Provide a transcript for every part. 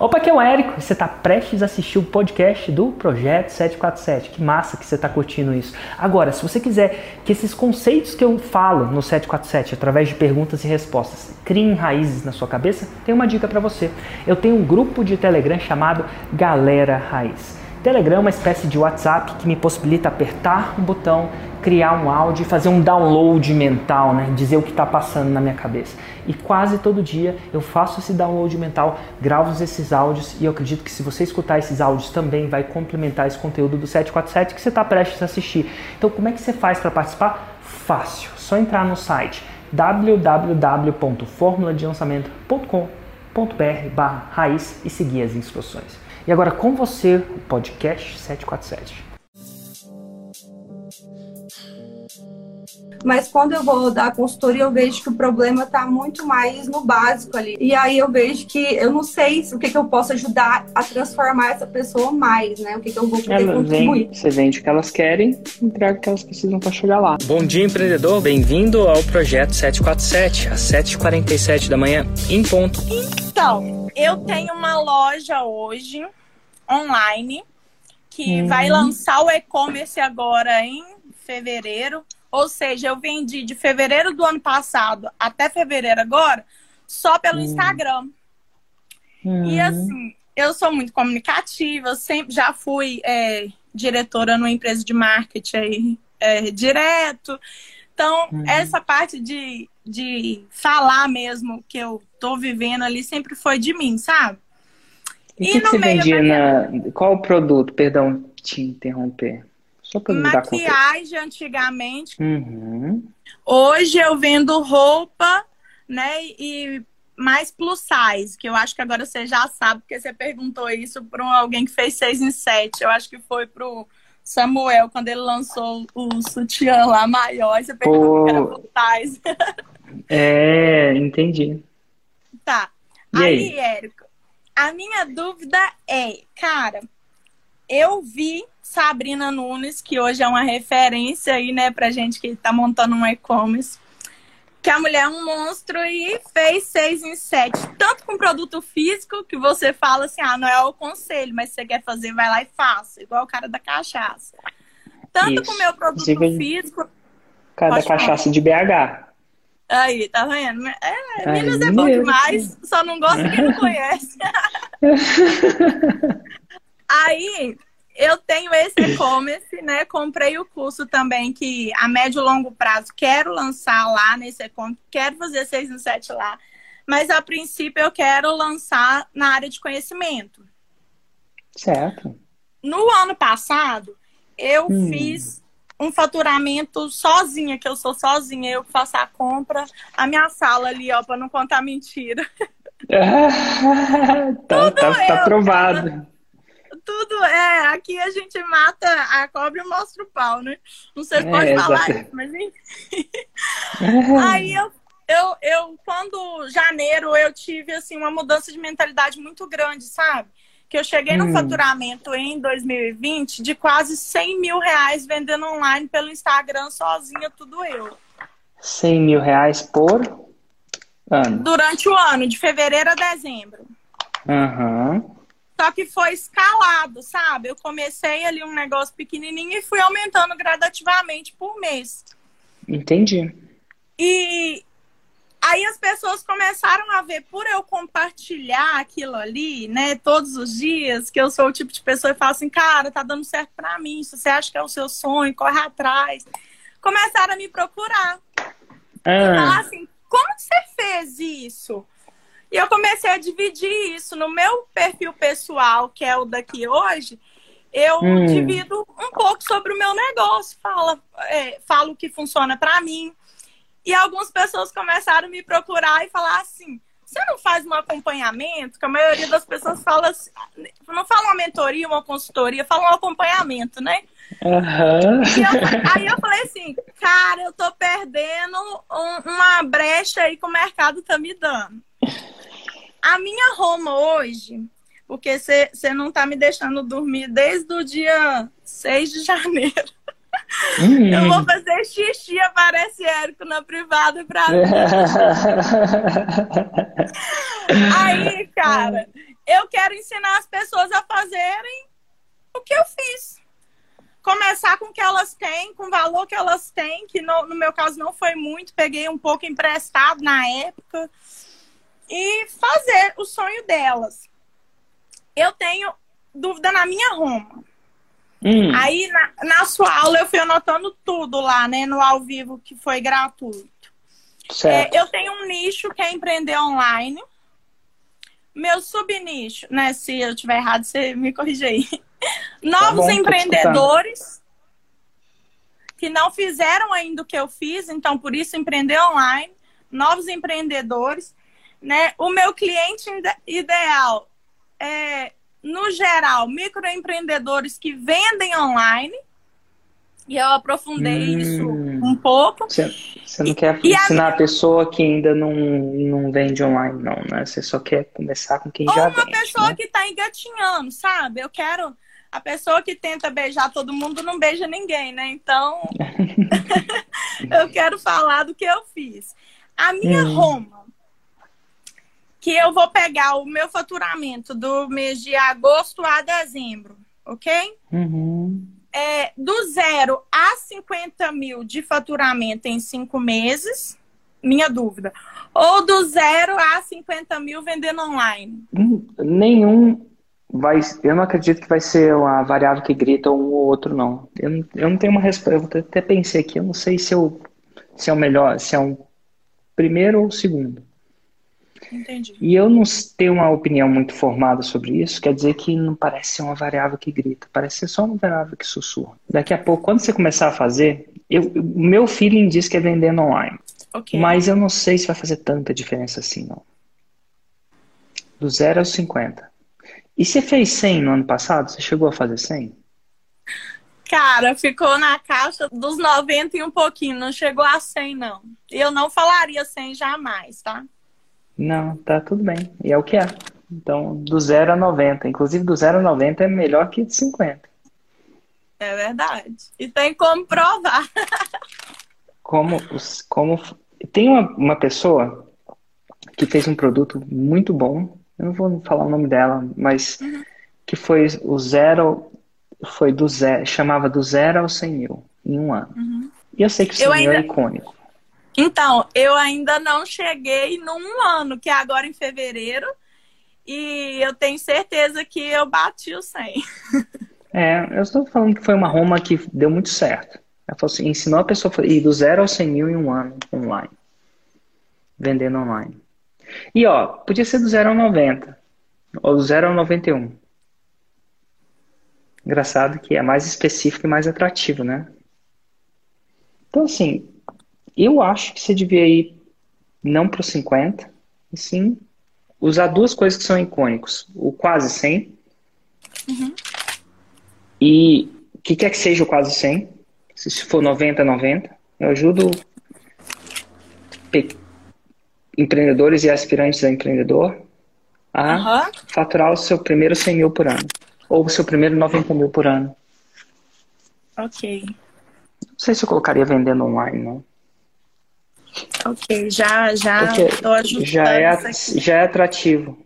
Opa, aqui é o Érico e você está prestes a assistir o podcast do Projeto 747. Que massa que você está curtindo isso. Agora, se você quiser que esses conceitos que eu falo no 747, através de perguntas e respostas, criem raízes na sua cabeça, tem uma dica para você. Eu tenho um grupo de Telegram chamado Galera Raiz. Telegram é uma espécie de WhatsApp que me possibilita apertar um botão, criar um áudio e fazer um download mental, né? dizer o que está passando na minha cabeça. E quase todo dia eu faço esse download mental, gravo esses áudios e eu acredito que se você escutar esses áudios também vai complementar esse conteúdo do 747 que você está prestes a assistir. Então, como é que você faz para participar? Fácil, só entrar no site www.formuladelançamento.com.br raiz e seguir as instruções. E agora com você, o podcast 747. Mas quando eu vou dar consultoria, eu vejo que o problema está muito mais no básico ali. E aí eu vejo que eu não sei o que, que eu posso ajudar a transformar essa pessoa mais, né? O que, que eu vou poder Ela contribuir. Vem, você vende o que elas querem, entrega o que elas precisam para chegar lá. Bom dia, empreendedor. Bem-vindo ao projeto 747, às 7h47 da manhã, em ponto. Então, eu tenho uma loja hoje online que uhum. vai lançar o e-commerce agora em fevereiro. Ou seja, eu vendi de fevereiro do ano passado até fevereiro agora só pelo uhum. Instagram. Uhum. E assim, eu sou muito comunicativa, sempre já fui é, diretora numa empresa de marketing aí, é, direto. Então, uhum. essa parte de, de falar mesmo que eu tô vivendo ali sempre foi de mim, sabe? E o que, que, você vendia na. Qual o produto? Perdão te interromper. Só para Maquiagem antigamente. Uhum. Hoje eu vendo roupa, né? E mais plus size, que eu acho que agora você já sabe, porque você perguntou isso para alguém que fez 6 em 7. Eu acho que foi pro Samuel, quando ele lançou o sutiã lá maior, você perguntou que era plus size. é, entendi. Tá. E aí, aí Érico, a minha dúvida é, cara, eu vi Sabrina Nunes, que hoje é uma referência aí, né, pra gente que tá montando um e-commerce, que a mulher é um monstro e fez seis em sete, tanto com produto físico, que você fala assim, ah, não é o conselho, mas se você quer fazer, vai lá e faça, igual o cara da cachaça. Tanto Isso. com o meu produto físico. O cara da cachaça falar. de BH. Aí, tá vendo? É, Minas é bom demais, só não gosta quem não conhece. Aí, eu tenho esse e-commerce, né? Comprei o curso também que a médio e longo prazo quero lançar lá nesse e-commerce, quero fazer 6 no 7 lá. Mas a princípio eu quero lançar na área de conhecimento. Certo. No ano passado, eu hum. fiz um faturamento sozinha, que eu sou sozinha, eu faço a compra, a minha sala ali, ó, para não contar mentira. tá, tá, tá provado. Tudo é, aqui a gente mata a cobra e mostra o pau, né? Não sei se é, pode falar isso, mas enfim. Aí eu, eu, eu, quando janeiro, eu tive assim uma mudança de mentalidade muito grande, sabe? Que eu cheguei no hum. faturamento em 2020 de quase 100 mil reais vendendo online pelo Instagram sozinha, tudo eu. 100 mil reais por ano? Durante o ano, de fevereiro a dezembro. Uhum. Só que foi escalado, sabe? Eu comecei ali um negócio pequenininho e fui aumentando gradativamente por mês. Entendi. E, Aí as pessoas começaram a ver, por eu compartilhar aquilo ali, né, todos os dias, que eu sou o tipo de pessoa que fala assim, cara, tá dando certo pra mim, se você acha que é o seu sonho, corre atrás. Começaram a me procurar. Ah. E falar assim, como você fez isso? E eu comecei a dividir isso no meu perfil pessoal, que é o daqui hoje. Eu hum. divido um pouco sobre o meu negócio, fala, é, falo o que funciona para mim, e algumas pessoas começaram a me procurar e falar assim: você não faz um acompanhamento? Que a maioria das pessoas fala assim, não fala uma mentoria, uma consultoria, fala um acompanhamento, né? Uhum. Eu, aí eu falei assim, cara, eu tô perdendo um, uma brecha aí que o mercado tá me dando. A minha Roma hoje, porque você não tá me deixando dormir desde o dia 6 de janeiro. Hum. Eu vou fazer xixi, aparece Érico na privada pra mim. Aí, cara, eu quero ensinar as pessoas a fazerem o que eu fiz. Começar com o que elas têm, com o valor que elas têm, que no, no meu caso não foi muito, peguei um pouco emprestado na época, e fazer o sonho delas. Eu tenho dúvida na minha Roma. Hum. Aí, na, na, sua aula, eu fui anotando tudo lá, né? No ao vivo, que foi gratuito. É, eu tenho um nicho que é empreender online. Meu subnicho, né? Se eu estiver errado, você me corrige aí. Tá Novos tá bom, empreendedores que não fizeram ainda o que eu fiz, então por isso empreender online. Novos empreendedores, né? O meu cliente ideal é no geral, microempreendedores que vendem online. E eu aprofundei hum, isso um pouco. Você, não quer e, ensinar a, a, pessoa que ainda não, não vende online, não, né? Você só quer começar com quem já vende. Ou uma pessoa né? que está engatinhando, sabe? Eu quero. A pessoa que tenta beijar todo mundo não beija ninguém, né? Então, eu quero falar do que eu fiz. A minha hum. Roma que eu vou pegar o meu faturamento do mês de agosto a dezembro, ok? Uhum. É, do zero a 50 mil de faturamento em cinco meses, minha dúvida. Ou do zero a 50 mil vendendo online? Hum, nenhum vai. Eu não acredito que vai ser uma variável que grita um ou outro, não. Eu não, eu não tenho uma resposta. Eu até pensei aqui, eu não sei se, eu, se é o melhor, se é um primeiro ou segundo. Entendi. E eu não tenho uma opinião muito formada sobre isso, quer dizer que não parece ser uma variável que grita, parece ser só uma variável que sussurra. Daqui a pouco, quando você começar a fazer, o meu feeling diz que é vendendo online. Okay. Mas eu não sei se vai fazer tanta diferença assim, não. Do zero aos 50. E você fez 100 no ano passado? Você chegou a fazer 100? Cara, ficou na caixa dos 90 e um pouquinho, não chegou a 100 não. Eu não falaria 100 jamais, tá? Não, tá tudo bem. E é o que é. Então, do 0 a 90. Inclusive, do 0 a 90 é melhor que de 50. É verdade. E tem como provar. como, como tem uma, uma pessoa que fez um produto muito bom. Eu não vou falar o nome dela, mas uhum. que foi o zero, foi do zero, chamava do zero ao 100 mil em um ano. Uhum. E eu sei que o 100 eu mil é ainda... é icônico. Então, eu ainda não cheguei num ano, que é agora em fevereiro, e eu tenho certeza que eu bati o 100. É, eu estou falando que foi uma Roma que deu muito certo. Ela falou assim, ensinou a pessoa a ir do zero ao 100 mil em um ano online. Vendendo online. E ó, podia ser do zero ao 90. Ou do zero ao 91. Engraçado que é mais específico e mais atrativo, né? Então, assim, eu acho que você devia ir não para os 50, e sim usar duas coisas que são icônicos. O quase 100 uhum. e o que quer que seja o quase 100. Se for 90, 90. Eu ajudo empreendedores e aspirantes a empreendedor a uhum. faturar o seu primeiro 100 mil por ano. Ou o seu primeiro 90 mil por ano. Ok. Não sei se eu colocaria vendendo online, não. Ok, já já já é já é atrativo.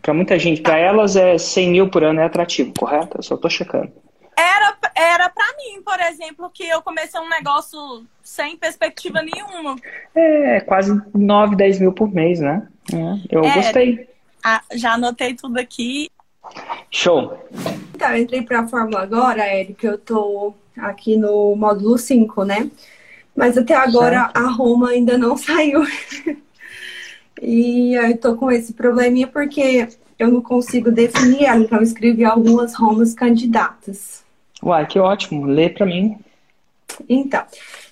Para muita gente, para elas é 100 mil por ano é atrativo, correto? Eu só tô checando. Era, era para mim, por exemplo, que eu comecei um negócio sem perspectiva nenhuma. É, quase 9, 10 mil por mês, né? É, eu é, gostei. já anotei tudo aqui. Show. Então, eu entrei para a Fórmula agora, Eric, eu tô aqui no módulo 5, né? Mas até agora certo. a Roma ainda não saiu. e eu tô com esse probleminha porque eu não consigo definir ela, então eu escrevi algumas Romas candidatas. Uai, que ótimo. Lê para mim. Então,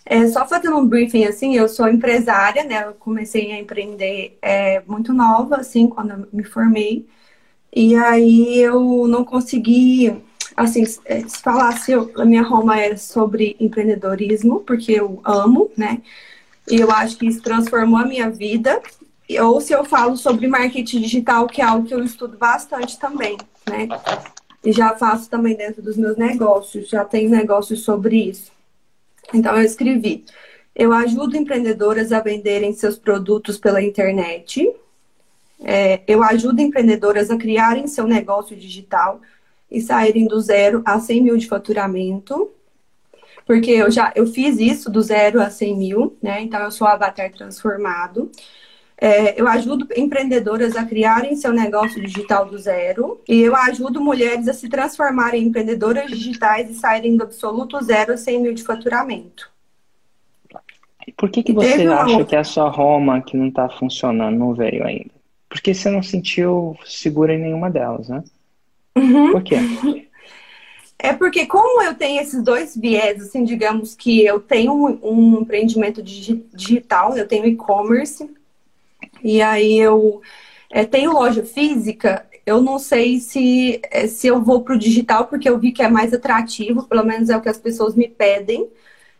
é, só fazendo um briefing assim, eu sou empresária, né? Eu comecei a empreender é, muito nova, assim, quando eu me formei. E aí eu não consegui assim, é, se falasse, eu, a minha Roma é sobre empreendedorismo, porque eu amo, né? E eu acho que isso transformou a minha vida. Ou se eu falo sobre marketing digital, que é algo que eu estudo bastante também, né? E já faço também dentro dos meus negócios, já tenho negócios sobre isso. Então eu escrevi. Eu ajudo empreendedoras a venderem seus produtos pela internet. É, eu ajudo empreendedoras a criarem seu negócio digital e saírem do zero a 100 mil de faturamento. Porque eu já eu fiz isso do zero a 100 mil, né? Então eu sou avatar transformado. É, eu ajudo empreendedoras a criarem seu negócio digital do zero e eu ajudo mulheres a se transformarem em empreendedoras digitais e saírem do absoluto zero a 100 mil de faturamento. E por que, que você acha outra... que a sua Roma que não está funcionando não veio ainda? Porque você não sentiu segura em nenhuma delas, né? Uhum. Por quê? É porque como eu tenho esses dois viés, assim, digamos que eu tenho um, empreendimento digital, eu tenho e-commerce, e aí eu é, tenho loja física, eu não sei se, é, se eu vou para o digital, porque eu vi que é mais atrativo, pelo menos é o que as pessoas me pedem.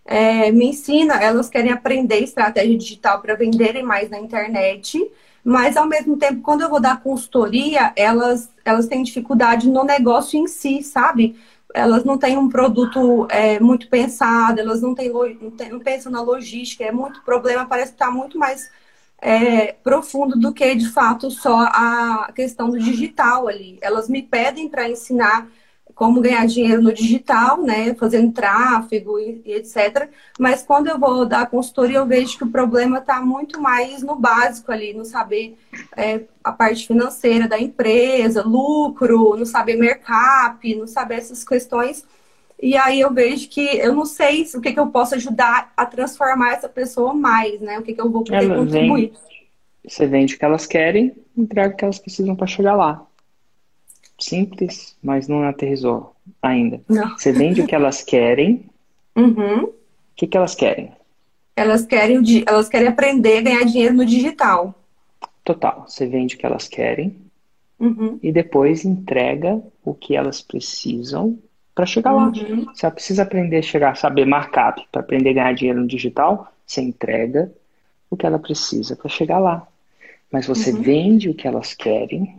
É, me ensina, elas querem aprender estratégia digital para venderem mais na internet, mas ao mesmo tempo, quando eu vou dar consultoria, elas, elas têm dificuldade no negócio em si, sabe? Elas não têm um produto é, muito pensado, elas não, têm, não, têm, não pensam na logística, é muito problema, parece que está muito mais é, profundo do que de fato só a questão do digital ali. Elas me pedem para ensinar como ganhar dinheiro no digital, né, fazendo tráfego e, e, etc. Mas quando eu vou dar consultoria, eu vejo que o problema está muito mais no básico ali, no saber é, a parte financeira da empresa, lucro, no saber mercap, no saber essas questões. E aí eu vejo que eu não sei o que, que eu posso ajudar a transformar essa pessoa mais, né? O que, que eu vou poder contribuir. Vem, você vende o que elas querem, entrega o que elas precisam para chegar lá. Simples, mas não aterrizou ainda. Não. Você vende o que elas querem. Uhum. O que, que elas querem? Elas querem, elas querem aprender a ganhar dinheiro no digital. Total. Você vende o que elas querem. Uhum. E depois entrega o que elas precisam para chegar lá. Uhum. Você precisa aprender a chegar, saber markup para aprender a ganhar dinheiro no digital. Você entrega o que ela precisa para chegar lá. Mas você uhum. vende o que elas querem,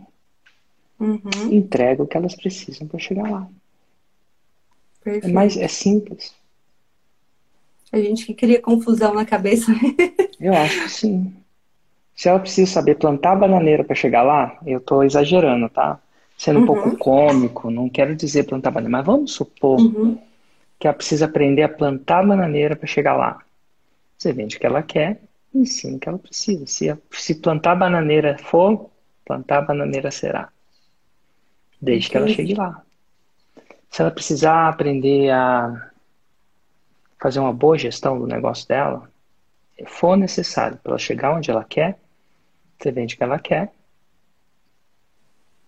uhum. entrega o que elas precisam para chegar lá. Perfeito. É, mais, é simples. A gente que cria confusão na cabeça. eu acho que sim. Se ela precisa saber plantar bananeira para chegar lá, eu estou exagerando, tá? sendo um pouco uhum. cômico, não quero dizer plantar bananeira, mas vamos supor uhum. que ela precisa aprender a plantar bananeira para chegar lá. Você vende o que ela quer, ensina o que ela precisa. Se, se plantar bananeira for, plantar bananeira será. Desde que ela chegue lá. Se ela precisar aprender a fazer uma boa gestão do negócio dela, for necessário para ela chegar onde ela quer, você vende o que ela quer,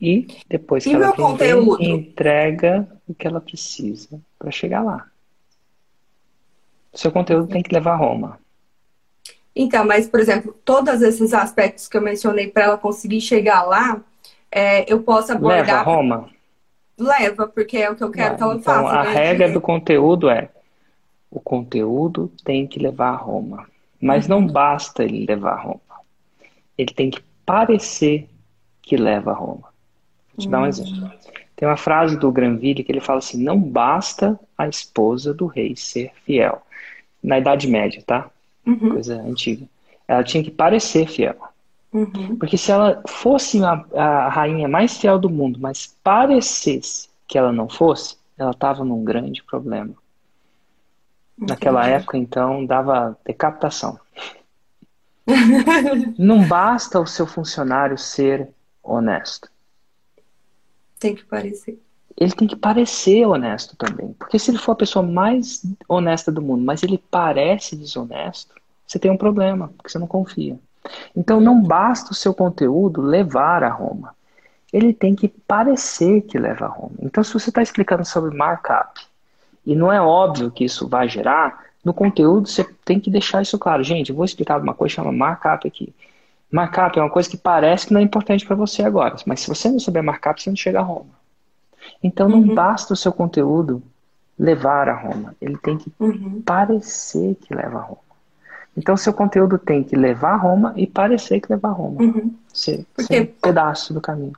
e depois que e ela aprender, entrega o que ela precisa para chegar lá. O seu conteúdo tem que levar a Roma. Então, mas, por exemplo, todos esses aspectos que eu mencionei para ela conseguir chegar lá, é, eu posso abordar. Leva a Roma? Leva, porque é o que eu quero que ela então, faça. A né? regra do conteúdo é: o conteúdo tem que levar a Roma. Mas uhum. não basta ele levar a Roma. Ele tem que parecer que leva a Roma. Vou te dar um exemplo. Tem uma frase do Granville que ele fala assim: não basta a esposa do rei ser fiel. Na Idade Média, tá? Uhum. Coisa antiga. Ela tinha que parecer fiel. Uhum. Porque se ela fosse a, a rainha mais fiel do mundo, mas parecesse que ela não fosse, ela estava num grande problema. Entendi. Naquela época, então, dava decapitação. não basta o seu funcionário ser honesto. Tem que parecer. Ele tem que parecer honesto também. Porque se ele for a pessoa mais honesta do mundo, mas ele parece desonesto, você tem um problema, porque você não confia. Então não basta o seu conteúdo levar a Roma. Ele tem que parecer que leva a Roma. Então, se você está explicando sobre markup e não é óbvio que isso vai gerar, no conteúdo você tem que deixar isso claro. Gente, eu vou explicar uma coisa que chama markup aqui. Markup é uma coisa que parece que não é importante para você agora, mas se você não souber markup, você não chega a Roma. Então não uhum. basta o seu conteúdo levar a Roma, ele tem que uhum. parecer que leva a Roma. Então seu conteúdo tem que levar a Roma e parecer que leva a Roma. Uhum. Ser, ser um pedaço do caminho.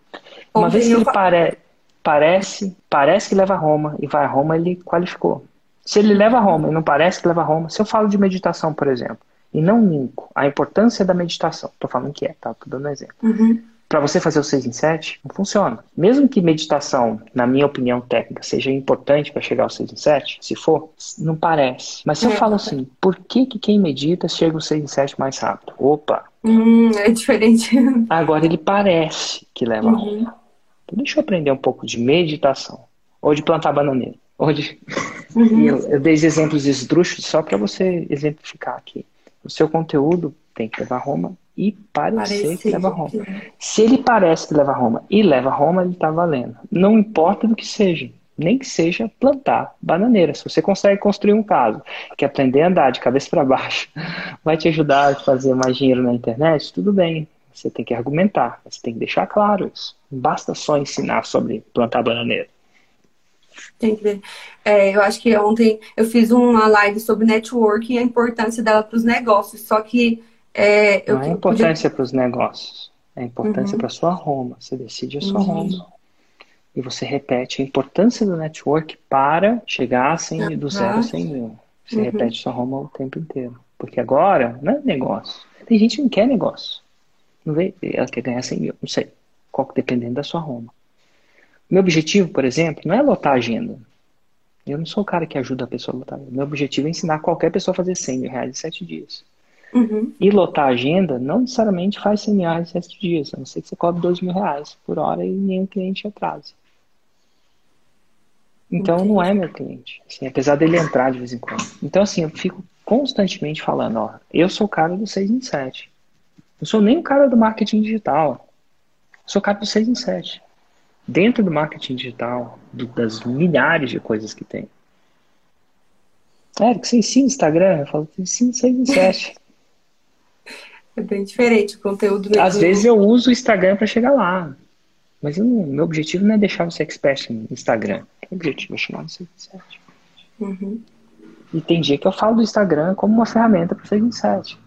Uma vez que ele pare... parece, parece que leva a Roma e vai a Roma, ele qualificou. Se ele leva a Roma e não parece que leva a Roma, se eu falo de meditação, por exemplo, e não minco a importância da meditação. Estou falando que é, tá? Estou dando um exemplo. Uhum. Para você fazer o 6 em 7, não funciona. Mesmo que meditação, na minha opinião técnica, seja importante para chegar ao 6 em 7, se for, não parece. Mas se eu é. falo assim, por que, que quem medita chega ao 6 em 7 mais rápido? Opa! Hum, é diferente. Agora ele parece que leva uhum. a. Então deixa eu aprender um pouco de meditação. Ou de plantar bananeira. Ou de... Uhum. Eu, eu dei exemplos esdrúxulos só para você exemplificar aqui. O seu conteúdo tem que levar a Roma e parecer, parecer que leva a Roma. Que... Se ele parece que leva a Roma e leva a Roma, ele está valendo. Não importa do que seja. Nem que seja plantar bananeira. Se você consegue construir um caso que aprender a andar de cabeça para baixo vai te ajudar a fazer mais dinheiro na internet, tudo bem. Você tem que argumentar, você tem que deixar claro isso. Não basta só ensinar sobre plantar bananeira. Tem que ver. É, eu acho que ontem eu fiz uma live sobre networking e a importância dela para os negócios. Só que é, eu, Não é importância podia... para os negócios, é importância uhum. para a sua Roma. Você decide a sua uhum. Roma. E você repete a importância do network para chegar a 100, uhum. do zero a 100 mil. Você uhum. repete sua Roma o tempo inteiro. Porque agora não é negócio. Tem gente que não quer negócio. Não vê, ela quer ganhar 100 mil. Não sei. Qual, dependendo da sua Roma. Meu objetivo, por exemplo, não é lotar a agenda. Eu não sou o cara que ajuda a pessoa a lotar. Meu objetivo é ensinar qualquer pessoa a fazer 100 mil reais em 7 dias. Uhum. E lotar a agenda não necessariamente faz 100 mil reais 7 dias, a não ser que você cobre 2 mil reais por hora e nenhum cliente atrasa. Então Entendi. não é meu cliente, assim, apesar dele entrar de vez em quando. Então assim, eu fico constantemente falando, ó, eu sou o cara do 6 em 7. Não sou nem o cara do marketing digital. Eu sou o cara do 6 em 7. Dentro do marketing digital, do, das milhares de coisas que tem. É, que você ensina Instagram? Eu falo, ensina 6 em 7. É bem diferente o conteúdo. Às vezes eu uso o Instagram para chegar lá. Mas não, meu objetivo não é deixar você expert no Instagram. O objetivo é chamar você expert. Uhum. E tem dia que eu falo do Instagram como uma ferramenta para ser insight.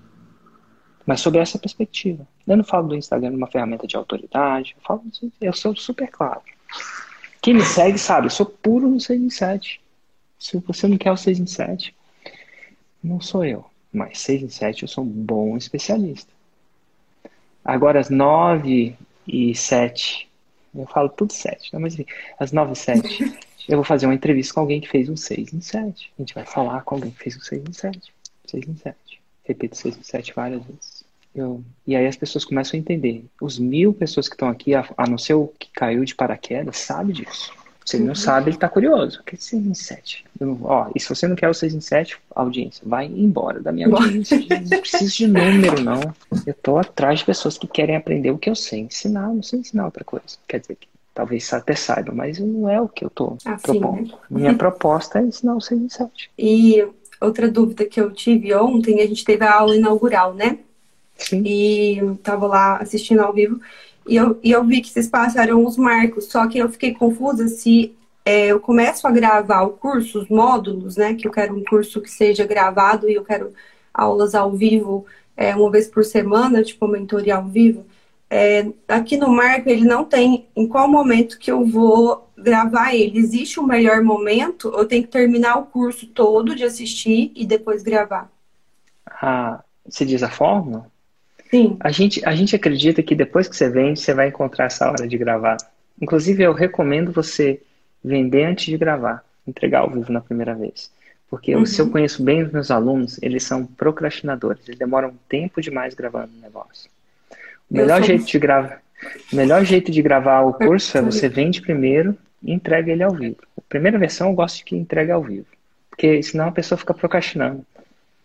Mas sob essa perspectiva. Eu não falo do Instagram como uma ferramenta de autoridade. Eu falo, eu sou super claro. Quem me segue sabe, eu sou puro no 6 em 7. Se você não quer o 6 em 7, não sou eu. Mas 6 em 7 eu sou um bom especialista. Agora, às 9 e 7, eu falo tudo 7, né? mas enfim, às 9 e 7, eu vou fazer uma entrevista com alguém que fez um 6 em 7. A gente vai falar com alguém que fez um 6 em 7. 6 em 7. Repito 6 em 7 várias vezes. Eu, e aí as pessoas começam a entender. Os mil pessoas que estão aqui, a, a não ser o que caiu de paraquedas, sabe disso. Se ele não sabe, ele está curioso. O que é 6 em 7? Eu, ó, e se você não quer o 6 em 7, audiência, vai embora da minha audiência. não preciso de número, não. Eu tô atrás de pessoas que querem aprender o que eu sei ensinar. não sei ensinar outra coisa. Quer dizer que talvez até saiba, mas não é o que eu tô assim, propondo. Né? Minha proposta é ensinar o 6 em 7. E outra dúvida que eu tive ontem, a gente teve a aula inaugural, né? Sim. E tava lá assistindo ao vivo. E eu, e eu vi que vocês passaram os marcos, só que eu fiquei confusa se é, eu começo a gravar o curso, os módulos, né? Que eu quero um curso que seja gravado e eu quero aulas ao vivo é, uma vez por semana, tipo mentoria ao vivo. É, aqui no marco ele não tem em qual momento que eu vou gravar ele. Existe um melhor momento? Eu tenho que terminar o curso todo de assistir e depois gravar. Ah, você diz a fórmula? Sim. A gente, a gente acredita que depois que você vende, você vai encontrar essa hora de gravar. Inclusive, eu recomendo você vender antes de gravar, entregar ao vivo na primeira vez. Porque uhum. se eu conheço bem os meus alunos, eles são procrastinadores, eles demoram tempo demais gravando o negócio. O melhor jeito de gravar, o melhor jeito de gravar o curso é você vende primeiro e entrega ele ao vivo. A primeira versão eu gosto de que entregue ao vivo, porque senão a pessoa fica procrastinando.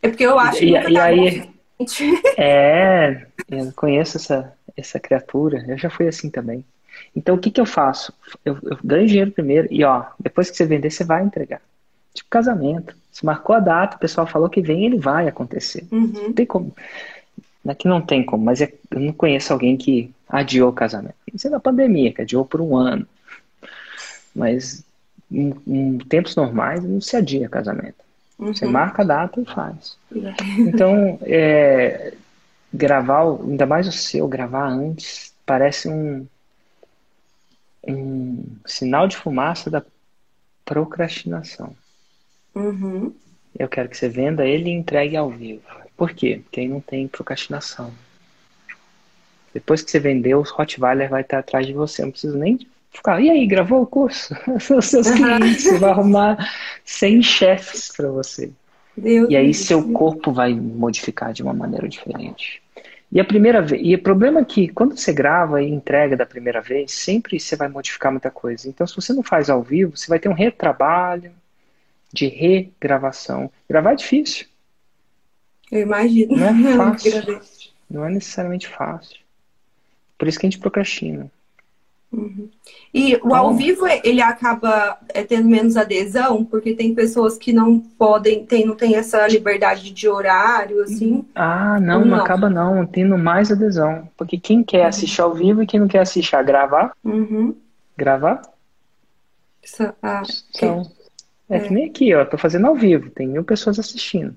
É porque eu acho que e, e aí é, eu conheço essa, essa criatura, eu já fui assim também. Então o que, que eu faço? Eu, eu ganho dinheiro primeiro e ó, depois que você vender, você vai entregar. Tipo casamento. Você marcou a data, o pessoal falou que vem, ele vai acontecer. Uhum. Não tem como. Aqui não tem como, mas é, eu não conheço alguém que adiou o casamento. Isso é da pandemia, que adiou por um ano. Mas em, em tempos normais não se adia casamento. Uhum. Você marca a data e faz. Então, é, gravar, ainda mais o seu, gravar antes, parece um, um sinal de fumaça da procrastinação. Uhum. Eu quero que você venda ele e entregue ao vivo. Por quê? Porque aí não tem procrastinação. Depois que você vendeu, os Rottweiler vai estar atrás de você. Não precisa nem ficar. E aí, gravou o curso? Os seus clientes. Você vai arrumar 100 chefes para você. Deus e aí Deus seu Deus. corpo vai modificar de uma maneira diferente. E a primeira vez, e o problema é que quando você grava e entrega da primeira vez, sempre você vai modificar muita coisa. Então, se você não faz ao vivo, você vai ter um retrabalho de regravação. Gravar é difícil. Eu imagino. Não é fácil. não é necessariamente fácil. Por isso que a gente procrastina. Uhum. E o ao então vivo, ele acaba é, tendo menos adesão, porque tem pessoas que não podem, tem, não tem essa liberdade de horário, assim. Ah, não, não, não, acaba não, tendo mais adesão. Porque quem quer uhum. assistir ao vivo e quem não quer assistir a gravar, uhum. gravar. Isso, ah, então, é, é que nem aqui, ó, tô fazendo ao vivo, tem mil pessoas assistindo.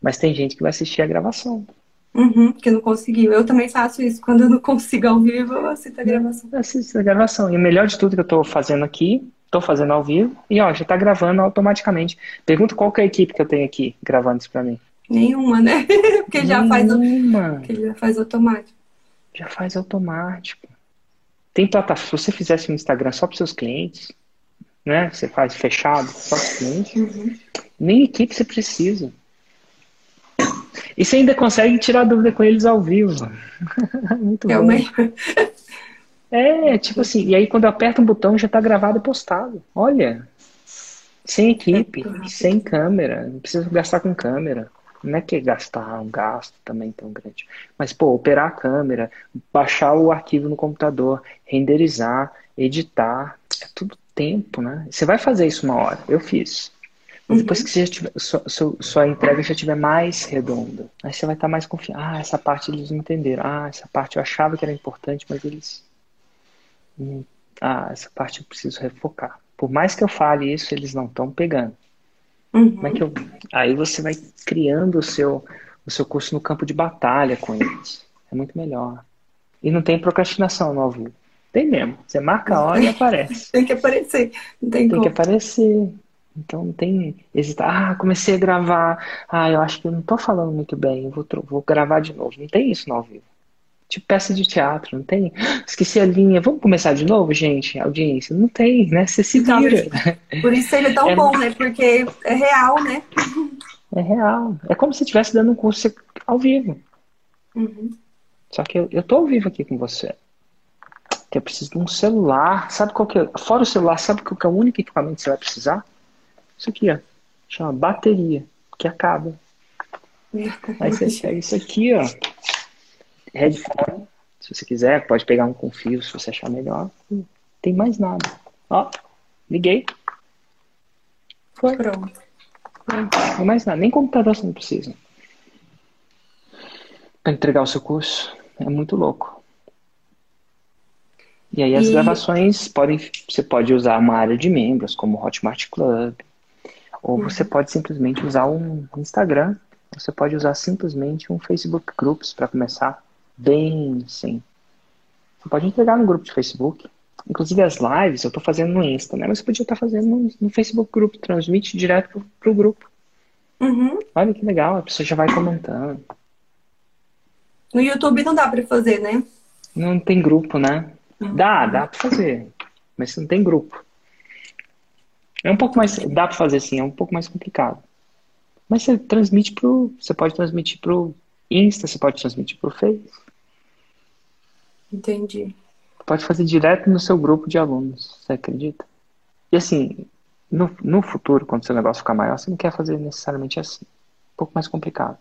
Mas tem gente que vai assistir a gravação. Uhum, que não conseguiu. Eu também faço isso. Quando eu não consigo ao vivo, eu assisto a gravação. Eu assisto a gravação. E o melhor de tudo que eu estou fazendo aqui, estou fazendo ao vivo, e ó, já está gravando automaticamente. Pergunta qual que é a equipe que eu tenho aqui gravando isso para mim. Nenhuma, né? Porque já faz, Porque já faz automático. Já faz automático. Tem plataforma. Se você fizesse um Instagram só para seus clientes, né? Você faz fechado, só para os clientes. Uhum. Nem equipe você precisa. E você ainda consegue tirar dúvida com eles ao vivo. Muito é bom. É, tipo assim, e aí quando aperta um botão já está gravado e postado. Olha, sem equipe, é sem câmera, não precisa gastar com câmera. Não é que é gastar um gasto também tão grande. Mas, pô, operar a câmera, baixar o arquivo no computador, renderizar, editar, é tudo tempo, né? Você vai fazer isso uma hora. Eu fiz. Uhum. Depois que você tiver, sua, sua, sua, entrega já estiver mais redonda, aí você vai estar mais confiante. Ah, essa parte eles não entenderam. Ah, essa parte eu achava que era importante, mas eles. Ah, essa parte eu preciso refocar. Por mais que eu fale isso, eles não estão pegando. Uhum. Como é que eu... Aí você vai criando o seu, o seu curso no campo de batalha com eles. É muito melhor. E não tem procrastinação no ao vivo. Tem mesmo. Você marca a hora e aparece. tem que aparecer. Não tem, tem como. que aparecer. Então não tem hesitar. Ah, comecei a gravar. Ah, eu acho que eu não tô falando muito bem. Vou, vou gravar de novo. Não tem isso no ao vivo. Tipo peça de teatro, não tem. Esqueci a linha. Vamos começar de novo, gente? Audiência. Não tem, né? Você se então, vira. Por isso ele é tão é, bom, né? Porque é real, né? É real. É como se estivesse dando um curso ao vivo. Uhum. Só que eu, eu tô ao vivo aqui com você. Que eu preciso de um celular. Sabe qual que é? Fora o celular, sabe qual que é o único equipamento que você vai precisar? Isso aqui, ó. Chama bateria, que acaba. Aí você pega isso aqui, ó. Headphone. Se você quiser, pode pegar um com fio se você achar melhor. Não tem mais nada. Ó, liguei. Foi. Pronto. Não tem mais nada. Nem computador você não precisa. Para entregar o seu curso. É muito louco. E aí as e... gravações podem. Você pode usar uma área de membros, como o Hotmart Club. Ou você pode simplesmente usar um Instagram, você pode usar simplesmente um Facebook Groups para começar bem sim. Você pode entregar no grupo de Facebook. Inclusive as lives eu estou fazendo no Insta, né? Mas você podia estar tá fazendo no, no, Facebook Group, transmite direto para o grupo. Uhum. Olha que legal, a pessoa já vai comentando. No YouTube não dá para fazer, né? Não tem grupo, né? Uhum. Dá, dá para fazer, mas não tem grupo. É um pouco mais. Dá para fazer assim, é um pouco mais complicado. Mas você transmite pro. Você pode transmitir pro Insta, você pode transmitir pro Face. Entendi. Pode fazer direto no seu grupo de alunos, você acredita? E assim, no, no futuro, quando seu negócio ficar maior, você não quer fazer necessariamente assim. Um pouco mais complicado.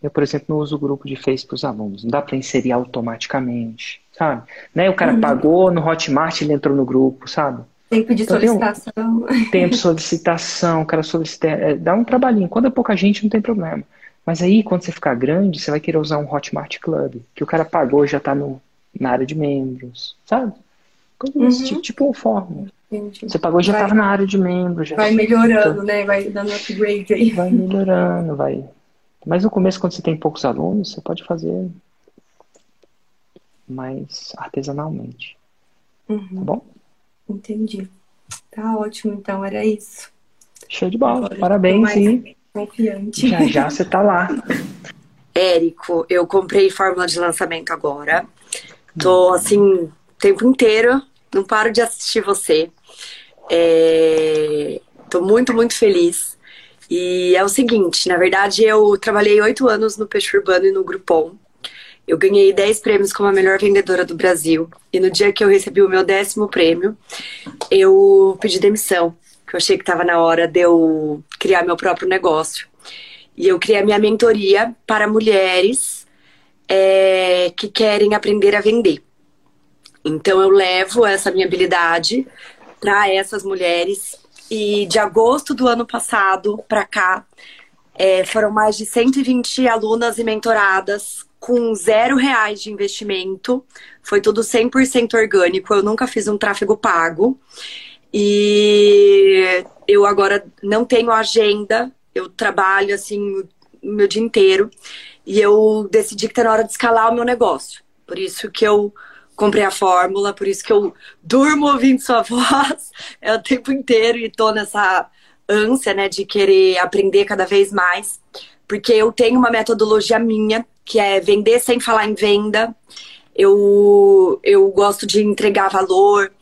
Eu, por exemplo, não uso o grupo de Face para os alunos. Não dá para inserir automaticamente, sabe? Né? O cara uhum. pagou no Hotmart, ele entrou no grupo, sabe? Tem que pedir então, solicitação. Tempo, solicitação, o cara solicita. É, dá um trabalhinho. Quando é pouca gente, não tem problema. Mas aí, quando você ficar grande, você vai querer usar um Hotmart Club, que o cara pagou já está na área de membros, sabe? Coisa uhum. desse tipo, tipo fórmula. Entendi. Você pagou já estava na área de membros. Já vai melhorando, né? Vai dando upgrade aí. Vai melhorando, vai. Mas no começo, quando você tem poucos alunos, você pode fazer mais artesanalmente. Uhum. Tá bom? Entendi. Tá ótimo, então, era isso. Show de bola. Agora, Parabéns, sim. Confiante. Já já você tá lá. Érico, eu comprei fórmula de lançamento agora. Tô assim, o tempo inteiro, não paro de assistir você. É... Tô muito, muito feliz. E é o seguinte, na verdade, eu trabalhei oito anos no Peixe Urbano e no Groupon. Eu ganhei 10 prêmios como a melhor vendedora do Brasil. E no dia que eu recebi o meu décimo prêmio, eu pedi demissão, que eu achei que estava na hora de eu criar meu próprio negócio. E eu criei a minha mentoria para mulheres é, que querem aprender a vender. Então eu levo essa minha habilidade para essas mulheres. E de agosto do ano passado para cá, é, foram mais de 120 alunas e mentoradas com zero reais de investimento. Foi tudo 100% orgânico. Eu nunca fiz um tráfego pago. E eu agora não tenho agenda. Eu trabalho assim o meu dia inteiro. E eu decidi que está na hora de escalar o meu negócio. Por isso que eu comprei a fórmula, por isso que eu durmo ouvindo sua voz é o tempo inteiro e tô nessa ânsia, né, de querer aprender cada vez mais, porque eu tenho uma metodologia minha que é vender sem falar em venda. Eu, eu gosto de entregar valor.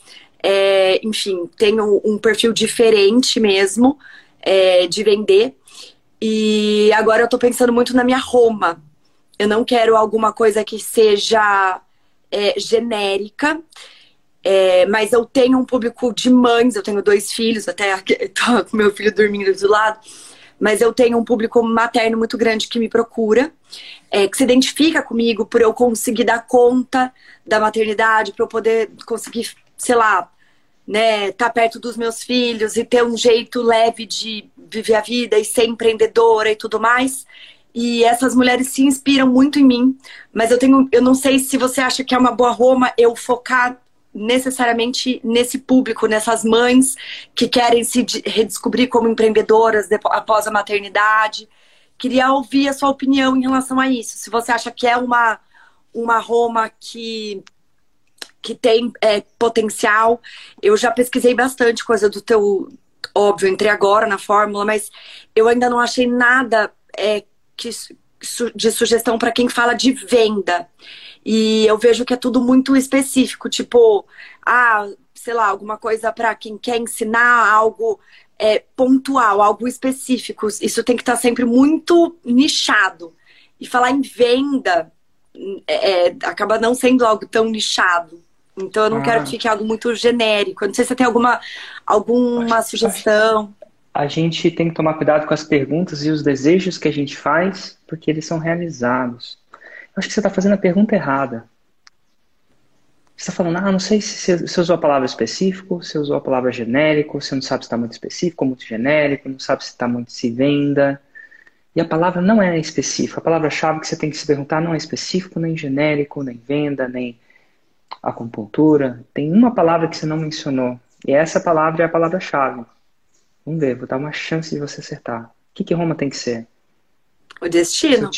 É, enfim, tenho um perfil diferente mesmo é, de vender. E agora eu tô pensando muito na minha Roma. Eu não quero alguma coisa que seja é, genérica. É, mas eu tenho um público de mães, eu tenho dois filhos, até tô com meu filho dormindo do lado mas eu tenho um público materno muito grande que me procura, é, que se identifica comigo por eu conseguir dar conta da maternidade, para eu poder conseguir, sei lá, né, estar tá perto dos meus filhos e ter um jeito leve de viver a vida e ser empreendedora e tudo mais. E essas mulheres se inspiram muito em mim, mas eu tenho, eu não sei se você acha que é uma boa Roma eu focar necessariamente nesse público, nessas mães que querem se redescobrir como empreendedoras após a maternidade. Queria ouvir a sua opinião em relação a isso. Se você acha que é uma, uma Roma que, que tem é, potencial. Eu já pesquisei bastante coisa do teu. Óbvio, entrei agora na fórmula, mas eu ainda não achei nada é, que, de sugestão para quem fala de venda. E eu vejo que é tudo muito específico, tipo, ah, sei lá, alguma coisa para quem quer ensinar algo é, pontual, algo específico. Isso tem que estar tá sempre muito nichado. E falar em venda é, é, acaba não sendo algo tão nichado. Então eu não ah. quero que fique algo muito genérico. Eu não sei se você tem alguma, alguma acho, sugestão. Acho a gente tem que tomar cuidado com as perguntas e os desejos que a gente faz, porque eles são realizados. Acho que você está fazendo a pergunta errada. Você está falando, ah, não sei se você usou a palavra específico, se usou a palavra genérico, você não sabe se está muito específico ou muito genérico, não sabe se está muito se venda. E a palavra não é específica. A palavra-chave que você tem que se perguntar não é específico, nem genérico, nem venda, nem acupuntura. Tem uma palavra que você não mencionou. E essa palavra é a palavra-chave. Vamos ver, vou dar uma chance de você acertar. O que, que Roma tem que ser? O destino.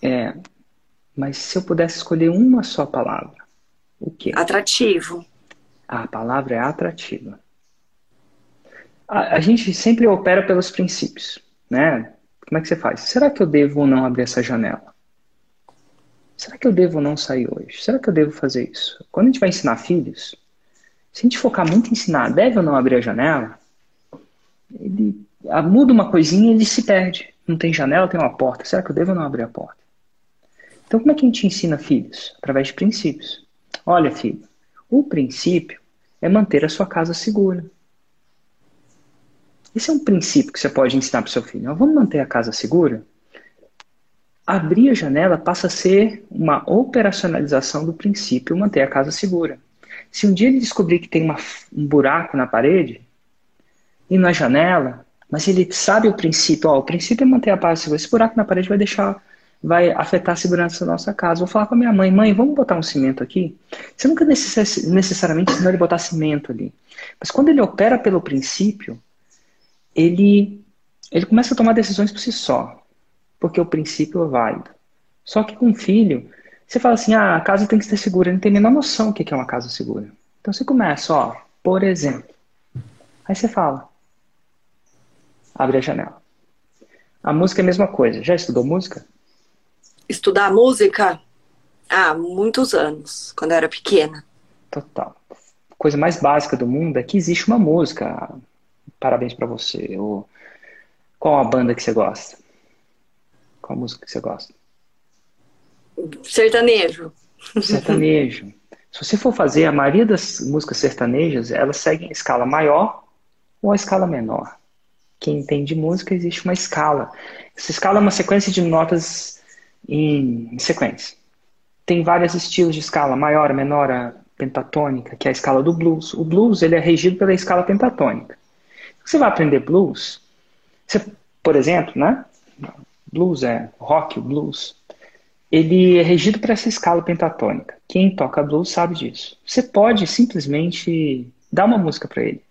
É, mas se eu pudesse escolher uma só palavra, o quê? Atrativo. a palavra é atrativa. A, a, gente sempre opera pelos princípios, né? Como é que você faz? Será que eu devo ou não abrir essa janela? Será que eu devo ou não sair hoje? Será que eu devo fazer isso? Quando a gente vai ensinar filhos, se a gente focar muito em ensinar, deve ou não abrir a janela, ele muda uma coisinha e ele se perde. Não tem janela, tem uma porta. Será que eu devo ou não abrir a porta? Então, como é que a gente ensina filhos? Através de princípios. Olha, filho, o princípio é manter a sua casa segura. Esse é um princípio que você pode ensinar para o seu filho. Vamos manter a casa segura? Abrir a janela passa a ser uma operacionalização do princípio manter a casa segura. Se um dia ele descobrir que tem uma, um buraco na parede e na janela, mas ele sabe o princípio, ó, o princípio é manter a casa segura. Esse buraco na parede vai deixar vai afetar a segurança da nossa casa. Vou falar com a minha mãe, mãe, vamos botar um cimento aqui? Você nunca necess necessariamente ensinou ele botar cimento ali. Mas quando ele opera pelo princípio, ele, ele começa a tomar decisões por si só. Porque o princípio é válido. Só que com o filho, você fala assim, ah, a casa tem que ser segura. Ele não tem a menor noção do que é uma casa segura. Então você começa, ó, por exemplo. Aí você fala, abre a janela. A música é a mesma coisa. Já estudou música? Estudar música, Ah, muitos anos, quando eu era pequena. Total. Coisa mais básica do mundo é que existe uma música. Parabéns para você. Qual a banda que você gosta? Qual a música que você gosta? Sertanejo. Sertanejo. Se você for fazer, a maioria das músicas sertanejas, elas seguem a escala maior ou a escala menor. Quem entende música, existe uma escala. Essa escala é uma sequência de notas em sequência. Tem vários estilos de escala, maior, menor, pentatônica, que é a escala do blues. O blues ele é regido pela escala pentatônica. Você vai aprender blues, você, por exemplo, né? Blues é rock, o blues ele é regido por essa escala pentatônica. Quem toca blues sabe disso. Você pode simplesmente dar uma música para ele,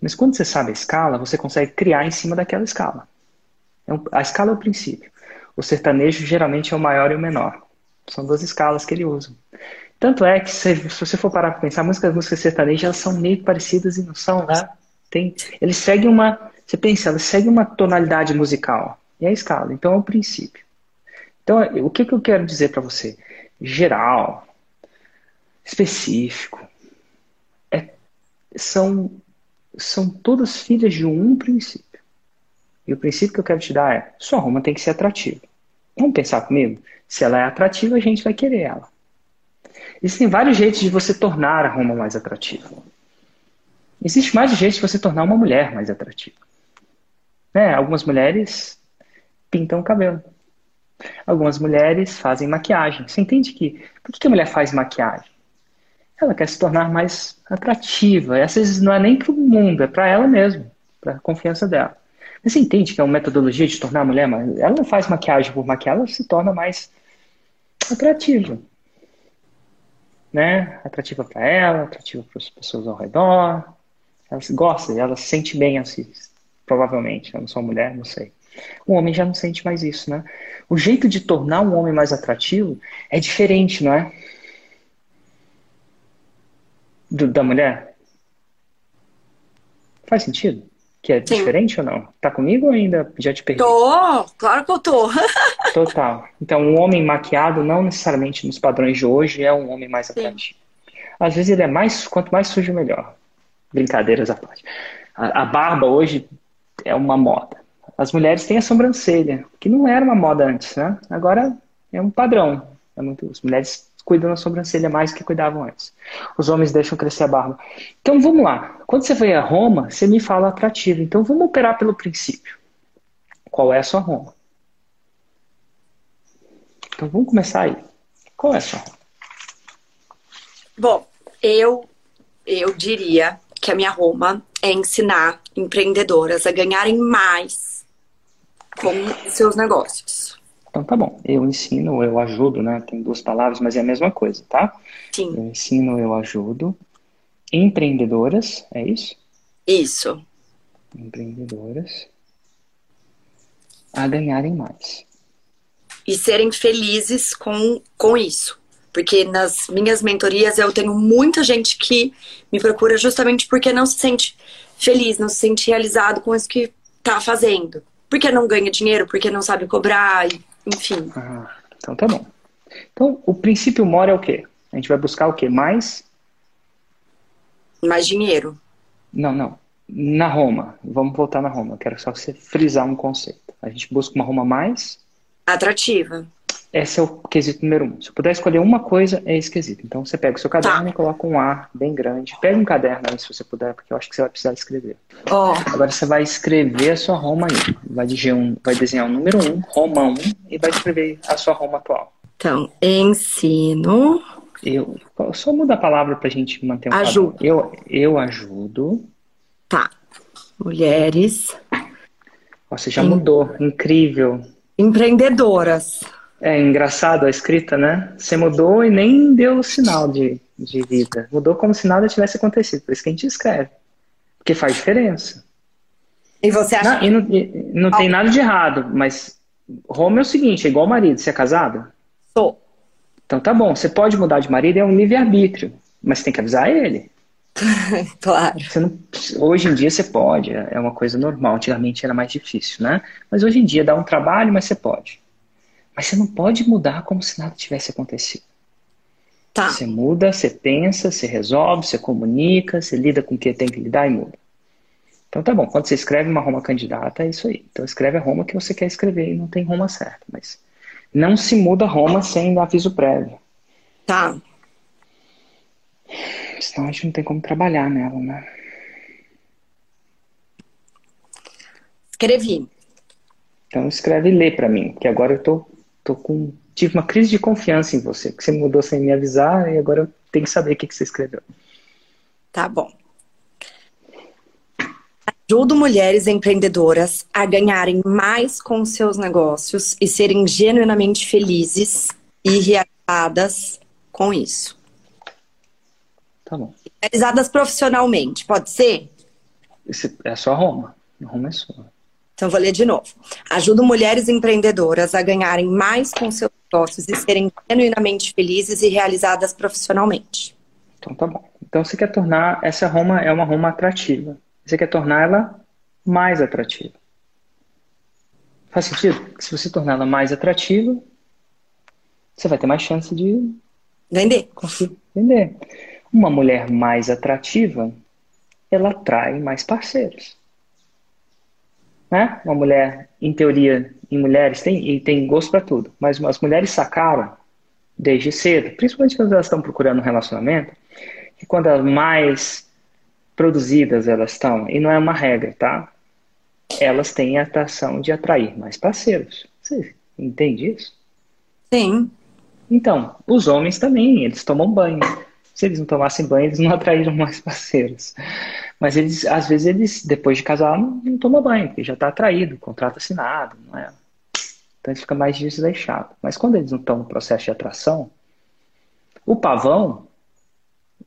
mas quando você sabe a escala, você consegue criar em cima daquela escala. É a escala é o princípio. O sertanejo geralmente é o maior e o menor. São duas escalas que ele usa. Tanto é que, se, se você for parar para pensar, músicas, músicas sertanejas elas são meio parecidas e não são, né? Tem, eles seguem uma. Você pensa, elas seguem uma tonalidade musical. E a escala. Então é o princípio. Então, o que, que eu quero dizer para você? Geral, específico, é, são, são todas filhas de um princípio. E o princípio que eu quero te dar é: sua Roma tem que ser atrativa. Vamos pensar comigo? Se ela é atrativa, a gente vai querer ela. Existem vários jeitos de você tornar a Roma mais atrativa. Existe mais jeitos de você tornar uma mulher mais atrativa. É, algumas mulheres pintam o cabelo. Algumas mulheres fazem maquiagem. Você entende que por que a mulher faz maquiagem? Ela quer se tornar mais atrativa. E vezes não é nem para o mundo, é para ela mesma, para a confiança dela. Mas você entende que é uma metodologia de tornar a mulher mais. Ela não faz maquiagem por maquiar, ela se torna mais atrativa. Né? Atrativa para ela, atrativa para as pessoas ao redor. Ela gosta, ela se sente bem assim. Provavelmente. Eu não sou mulher, não sei. O homem já não sente mais isso, né? O jeito de tornar um homem mais atrativo é diferente, não é? Do, da mulher? Faz sentido? Que é Sim. diferente ou não? Tá comigo ou ainda já te perdi? Tô, claro que eu tô. Total. Então, um homem maquiado, não necessariamente nos padrões de hoje, é um homem mais atrativo. Às vezes ele é mais, quanto mais sujo, melhor. Brincadeiras à parte. A, a barba hoje é uma moda as mulheres têm a sobrancelha, que não era uma moda antes, né? Agora é um padrão. É muito, as mulheres cuidam da sobrancelha mais que cuidavam antes. Os homens deixam crescer a barba. Então vamos lá. Quando você vai a Roma, você me fala atrativo. Então vamos operar pelo princípio. Qual é a sua Roma? Então vamos começar aí. Qual é a sua Roma? Bom, eu eu diria que a minha Roma é ensinar empreendedoras a ganharem mais com seus negócios. Então tá bom. Eu ensino, eu ajudo, né? Tem duas palavras, mas é a mesma coisa, tá? Sim. Eu ensino, eu ajudo. Empreendedoras, é isso? Isso. Empreendedoras a ganharem mais. E serem felizes com, com isso. Porque nas minhas mentorias eu tenho muita gente que me procura justamente porque não se sente feliz, não se sente realizado com isso que tá fazendo. Porque não ganha dinheiro, porque não sabe cobrar, enfim. Ah, então tá bom. Então, o princípio mora é o quê? A gente vai buscar o quê? Mais? Mais dinheiro. Não, não. Na Roma. Vamos voltar na Roma. quero só você frisar um conceito. A gente busca uma Roma mais... Atrativa. Esse é o quesito número um. Se eu puder escolher uma coisa, é esse quesito. Então você pega o seu caderno tá. e coloca um A bem grande. Pega um caderno aí, se você puder, porque eu acho que você vai precisar escrever. Oh. Agora você vai escrever a sua Roma aí. Vai, um, vai desenhar o número um, Roma 1, e vai escrever a sua Roma atual. Então, ensino. Eu só muda a palavra pra gente manter um Ajudo. Eu, eu ajudo. Tá. Mulheres. Você já mudou. Incrível. Empreendedoras. É engraçado a escrita, né? Você mudou e nem deu sinal de, de vida. Mudou como se nada tivesse acontecido. Por isso que a gente escreve. Porque faz diferença. E você acha não, e não, e não tem nada de errado, mas Roma é o seguinte, é igual marido. Você é casado? Sou. Então tá bom, você pode mudar de marido, é um livre-arbítrio. Mas tem que avisar ele. claro. Não, hoje em dia você pode, é uma coisa normal. Antigamente era mais difícil, né? Mas hoje em dia dá um trabalho, mas você pode. Mas você não pode mudar como se nada tivesse acontecido. Tá. Você muda, você pensa, você resolve, você comunica, você lida com o que tem que lidar e muda. Então tá bom, quando você escreve uma Roma candidata, é isso aí. Então escreve a Roma que você quer escrever e não tem Roma certa. Mas não se muda Roma sem aviso prévio. Tá. Senão a gente não tem como trabalhar nela, né? Escrevi. Então escreve e lê para mim, que agora eu tô, tô com. Tive uma crise de confiança em você, que você mudou sem me avisar e agora eu tenho que saber o que, que você escreveu. Tá bom. Ajudo mulheres empreendedoras a ganharem mais com seus negócios e serem genuinamente felizes e realizadas com isso. Tá bom. Realizadas profissionalmente, pode ser? Esse é só Roma. Roma é sua. Então, vou ler de novo. Ajudo mulheres empreendedoras a ganharem mais com seus negócios e serem genuinamente felizes e realizadas profissionalmente. Então, tá bom. Então, você quer tornar essa Roma é uma Roma atrativa. Você quer tornar ela mais atrativa. Faz sentido? Se você tornar ela mais atrativa, você vai ter mais chance de vender. Conseguir vender. Uma mulher mais atrativa, ela atrai mais parceiros né? Uma mulher, em teoria, em mulheres, tem, e tem gosto para tudo, mas as mulheres sacaram desde cedo, principalmente quando elas estão procurando um relacionamento, que quando as mais produzidas elas estão, e não é uma regra, tá? Elas têm a atração de atrair mais parceiros. Você entende isso? Sim. Então, os homens também, eles tomam banho. Se eles não tomassem banho, eles não atraíram mais parceiros. Mas eles, às vezes, eles, depois de casar, não, não tomam banho, porque já está atraído, contrato assinado, não é? Então ele fica mais desleixado. Mas quando eles não estão no processo de atração, o pavão,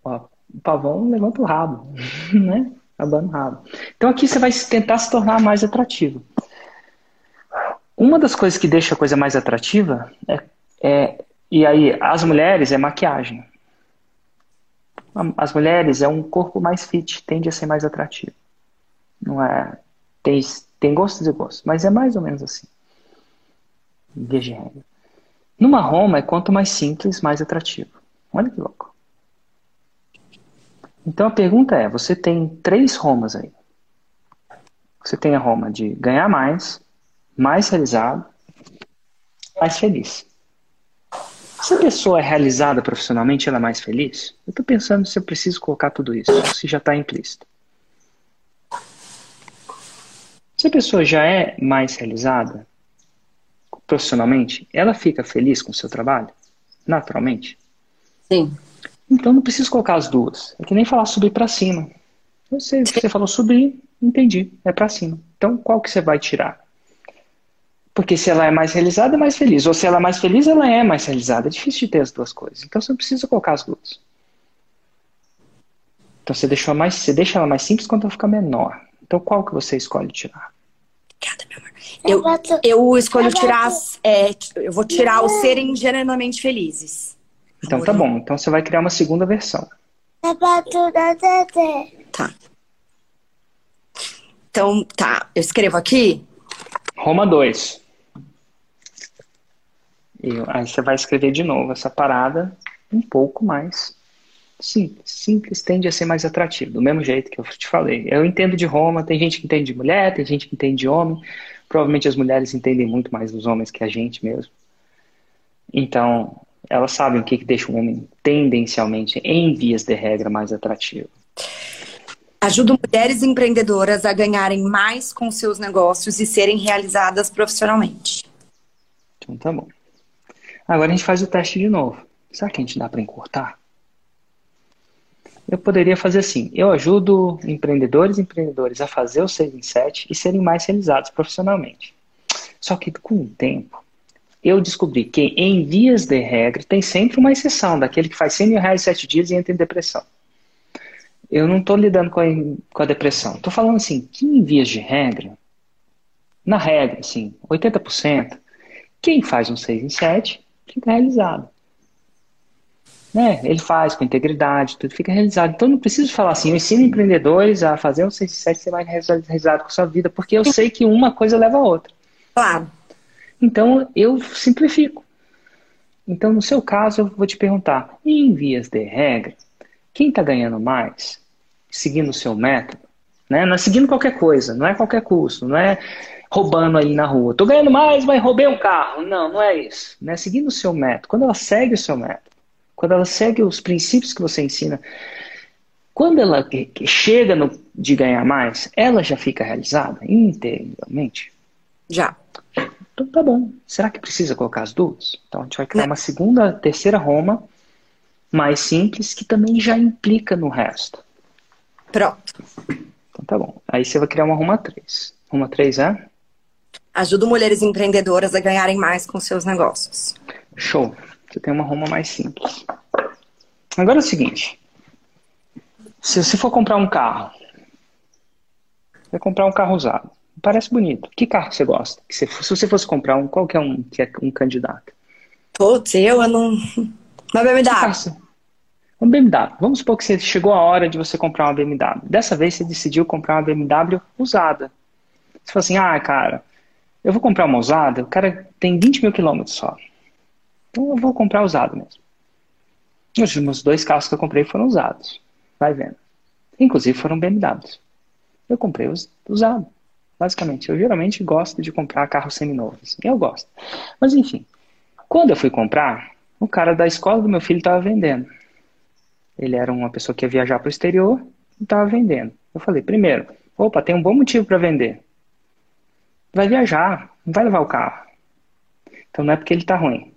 ó, o pavão levanta o rabo, né? Abana o rabo. Então aqui você vai tentar se tornar mais atrativo. Uma das coisas que deixa a coisa mais atrativa é, é e aí as mulheres é maquiagem. As mulheres é um corpo mais fit, tende a ser mais atrativo. Não é. Tem, tem gostos e gostos, mas é mais ou menos assim. Via de regra. Numa Roma é quanto mais simples, mais atrativo. Olha que louco. Então a pergunta é: você tem três Romas aí. Você tem a Roma de ganhar mais, mais realizado, mais feliz. Se a pessoa é realizada profissionalmente, ela é mais feliz? Eu estou pensando se eu preciso colocar tudo isso, se já está implícito. Se a pessoa já é mais realizada profissionalmente, ela fica feliz com o seu trabalho? Naturalmente? Sim. Então não preciso colocar as duas. É que nem falar subir para cima. Você, você falou subir, entendi, é para cima. Então qual que você vai tirar? Porque se ela é mais realizada, é mais feliz. Ou se ela é mais feliz, ela é mais realizada. É difícil de ter as duas coisas. Então você não precisa colocar as duas. Então você, deixou mais, você deixa ela mais simples quando ela fica menor. Então qual que você escolhe tirar? Obrigada, meu amor. Eu, eu escolho tirar. É, eu vou tirar o serem genuinamente felizes. Então tá bom. Então você vai criar uma segunda versão. Tá. Então, tá. Eu escrevo aqui? Roma 2. E aí você vai escrever de novo essa parada um pouco mais simples. Simples tende a ser mais atrativo, do mesmo jeito que eu te falei. Eu entendo de Roma, tem gente que entende de mulher, tem gente que entende de homem. Provavelmente as mulheres entendem muito mais dos homens que a gente mesmo. Então, elas sabem o que, que deixa um homem tendencialmente, em vias de regra, mais atrativo. Ajudo mulheres empreendedoras a ganharem mais com seus negócios e serem realizadas profissionalmente. Então tá bom. Agora a gente faz o teste de novo. Será que a gente dá para encurtar? Eu poderia fazer assim: eu ajudo empreendedores e empreendedores a fazer o 6 em 7 e serem mais realizados profissionalmente. Só que com o tempo, eu descobri que em vias de regra tem sempre uma exceção daquele que faz 100 mil reais em 7 dias e entra em depressão. Eu não estou lidando com a, com a depressão. Estou falando assim, que em vias de regra, na regra, assim, 80%, quem faz um 6 em 7 fica realizado. Né? Ele faz com integridade, tudo fica realizado. Então não preciso falar assim, eu ensino empreendedores a fazer um 6 em 7 ser mais realizado com a sua vida, porque eu sei que uma coisa leva a outra. Claro. Então eu simplifico. Então, no seu caso, eu vou te perguntar: em vias de regra, quem está ganhando mais, seguindo o seu método, né? Não é seguindo qualquer coisa, não é qualquer custo, não é roubando ali na rua. Estou ganhando mais, mas roubei um carro. Não, não é isso. Né? Seguindo o seu método. Quando ela segue o seu método, quando ela segue os princípios que você ensina, quando ela chega no, de ganhar mais, ela já fica realizada integralmente? Já. Então tá bom. Será que precisa colocar as duas? Então a gente vai criar uma segunda, terceira Roma mais simples que também já implica no resto. Pronto. Então tá bom. Aí você vai criar uma Roma 3. Roma 3 é? Ajudo mulheres empreendedoras a ganharem mais com seus negócios. Show. Você tem uma Roma mais simples. Agora é o seguinte. Se você for comprar um carro, vai comprar um carro usado. Parece bonito. Que carro você gosta? Se você fosse comprar um, qual que é um, que é um candidato? Putz, eu, eu não. Uma BMW. Um BMW. Vamos supor que você chegou a hora de você comprar uma BMW. Dessa vez você decidiu comprar uma BMW usada. Você falou assim, ah, cara, eu vou comprar uma usada, o cara tem 20 mil quilômetros só. Então eu vou comprar usado mesmo. Os últimos dois carros que eu comprei foram usados. Vai vendo. Inclusive foram BMWs. Eu comprei usado. Basicamente, eu geralmente gosto de comprar carros seminovos. Eu gosto. Mas enfim, quando eu fui comprar, o cara da escola do meu filho estava vendendo. Ele era uma pessoa que ia viajar para o exterior e estava vendendo. Eu falei, primeiro, opa, tem um bom motivo para vender. Vai viajar, não vai levar o carro. Então não é porque ele está ruim.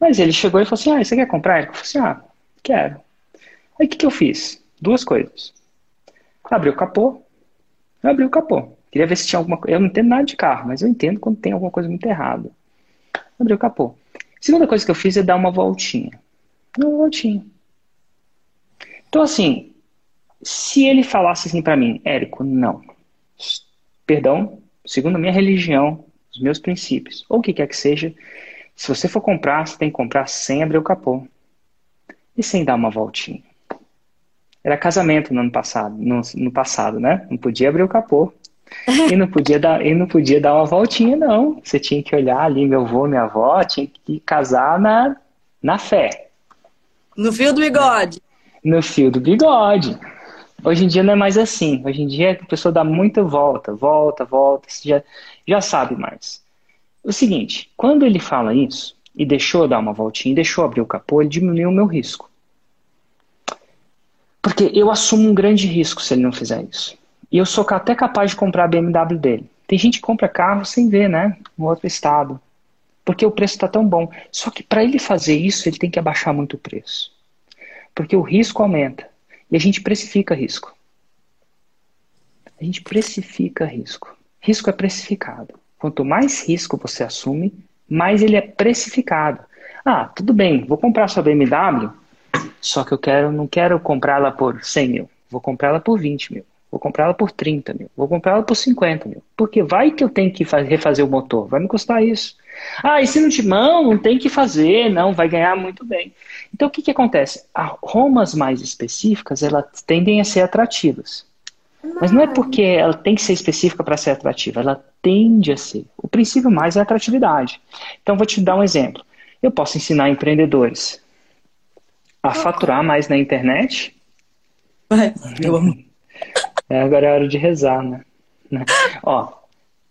Mas ele chegou e falou assim, ah, você quer comprar? Eu falei assim, ah, quero. Aí o que, que eu fiz? Duas coisas. Abri o capô. Eu abri o capô. Queria ver se tinha alguma coisa. Eu não entendo nada de carro, mas eu entendo quando tem alguma coisa muito errada. Abri o capô. Segunda coisa que eu fiz é dar uma voltinha. Uma voltinha. Então, assim, se ele falasse assim para mim, Érico, não. Perdão, segundo a minha religião, os meus princípios, ou o que quer que seja, se você for comprar, você tem que comprar sem abrir o capô. E sem dar uma voltinha. Era casamento no ano passado, no, no passado, né? Não podia abrir o capô. E não podia dar, e não podia dar uma voltinha, não. Você tinha que olhar ali, meu avô, minha avó, tinha que casar na, na fé. No fio do bigode. No fio do bigode. Hoje em dia não é mais assim. Hoje em dia a pessoa dá muita volta, volta, volta, você já, já sabe mais. O seguinte, quando ele fala isso, e deixou dar uma voltinha, deixou abrir o capô, ele diminuiu o meu risco. Porque eu assumo um grande risco se ele não fizer isso. E eu sou até capaz de comprar a BMW dele. Tem gente que compra carro sem ver, né? No outro estado. Porque o preço está tão bom. Só que para ele fazer isso, ele tem que abaixar muito o preço. Porque o risco aumenta. E a gente precifica risco. A gente precifica risco. Risco é precificado. Quanto mais risco você assume, mais ele é precificado. Ah, tudo bem, vou comprar sua BMW, só que eu quero, não quero comprá-la por 100 mil, vou comprá-la por 20 mil. Vou comprar ela por 30 mil. Vou comprar ela por 50 mil. Porque vai que eu tenho que refazer o motor. Vai me custar isso. Ah, e se não te mão, não tem que fazer. Não, vai ganhar muito bem. Então, o que, que acontece? As romas mais específicas, elas tendem a ser atrativas. Mas não é porque ela tem que ser específica para ser atrativa. Ela tende a ser. O princípio mais é a atratividade. Então, vou te dar um exemplo. Eu posso ensinar empreendedores a faturar mais na internet. Eu amo. É, agora é hora de rezar, né? né? Ó,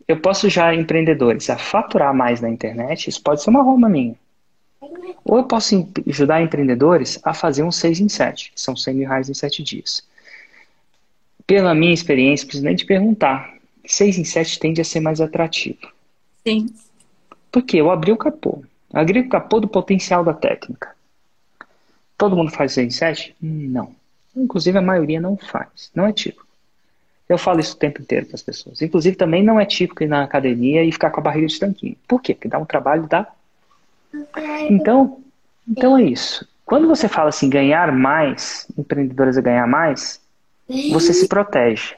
eu posso já empreendedores a faturar mais na internet, isso pode ser uma Roma minha. Ou eu posso ajudar empreendedores a fazer um 6 em 7, que são 100 mil reais em 7 dias. Pela minha experiência, preciso nem te perguntar, 6 em 7 tende a ser mais atrativo. Sim. Porque eu abri o capô. abri o capô do potencial da técnica. Todo mundo faz 6 em 7? Não. Inclusive a maioria não faz. Não é típico. Eu falo isso o tempo inteiro para as pessoas. Inclusive, também não é típico ir na academia e ficar com a barriga de tanquinho. Por quê? Porque dá um trabalho, dá. Então, então é isso. Quando você fala assim, ganhar mais, empreendedoras a ganhar mais, você se protege.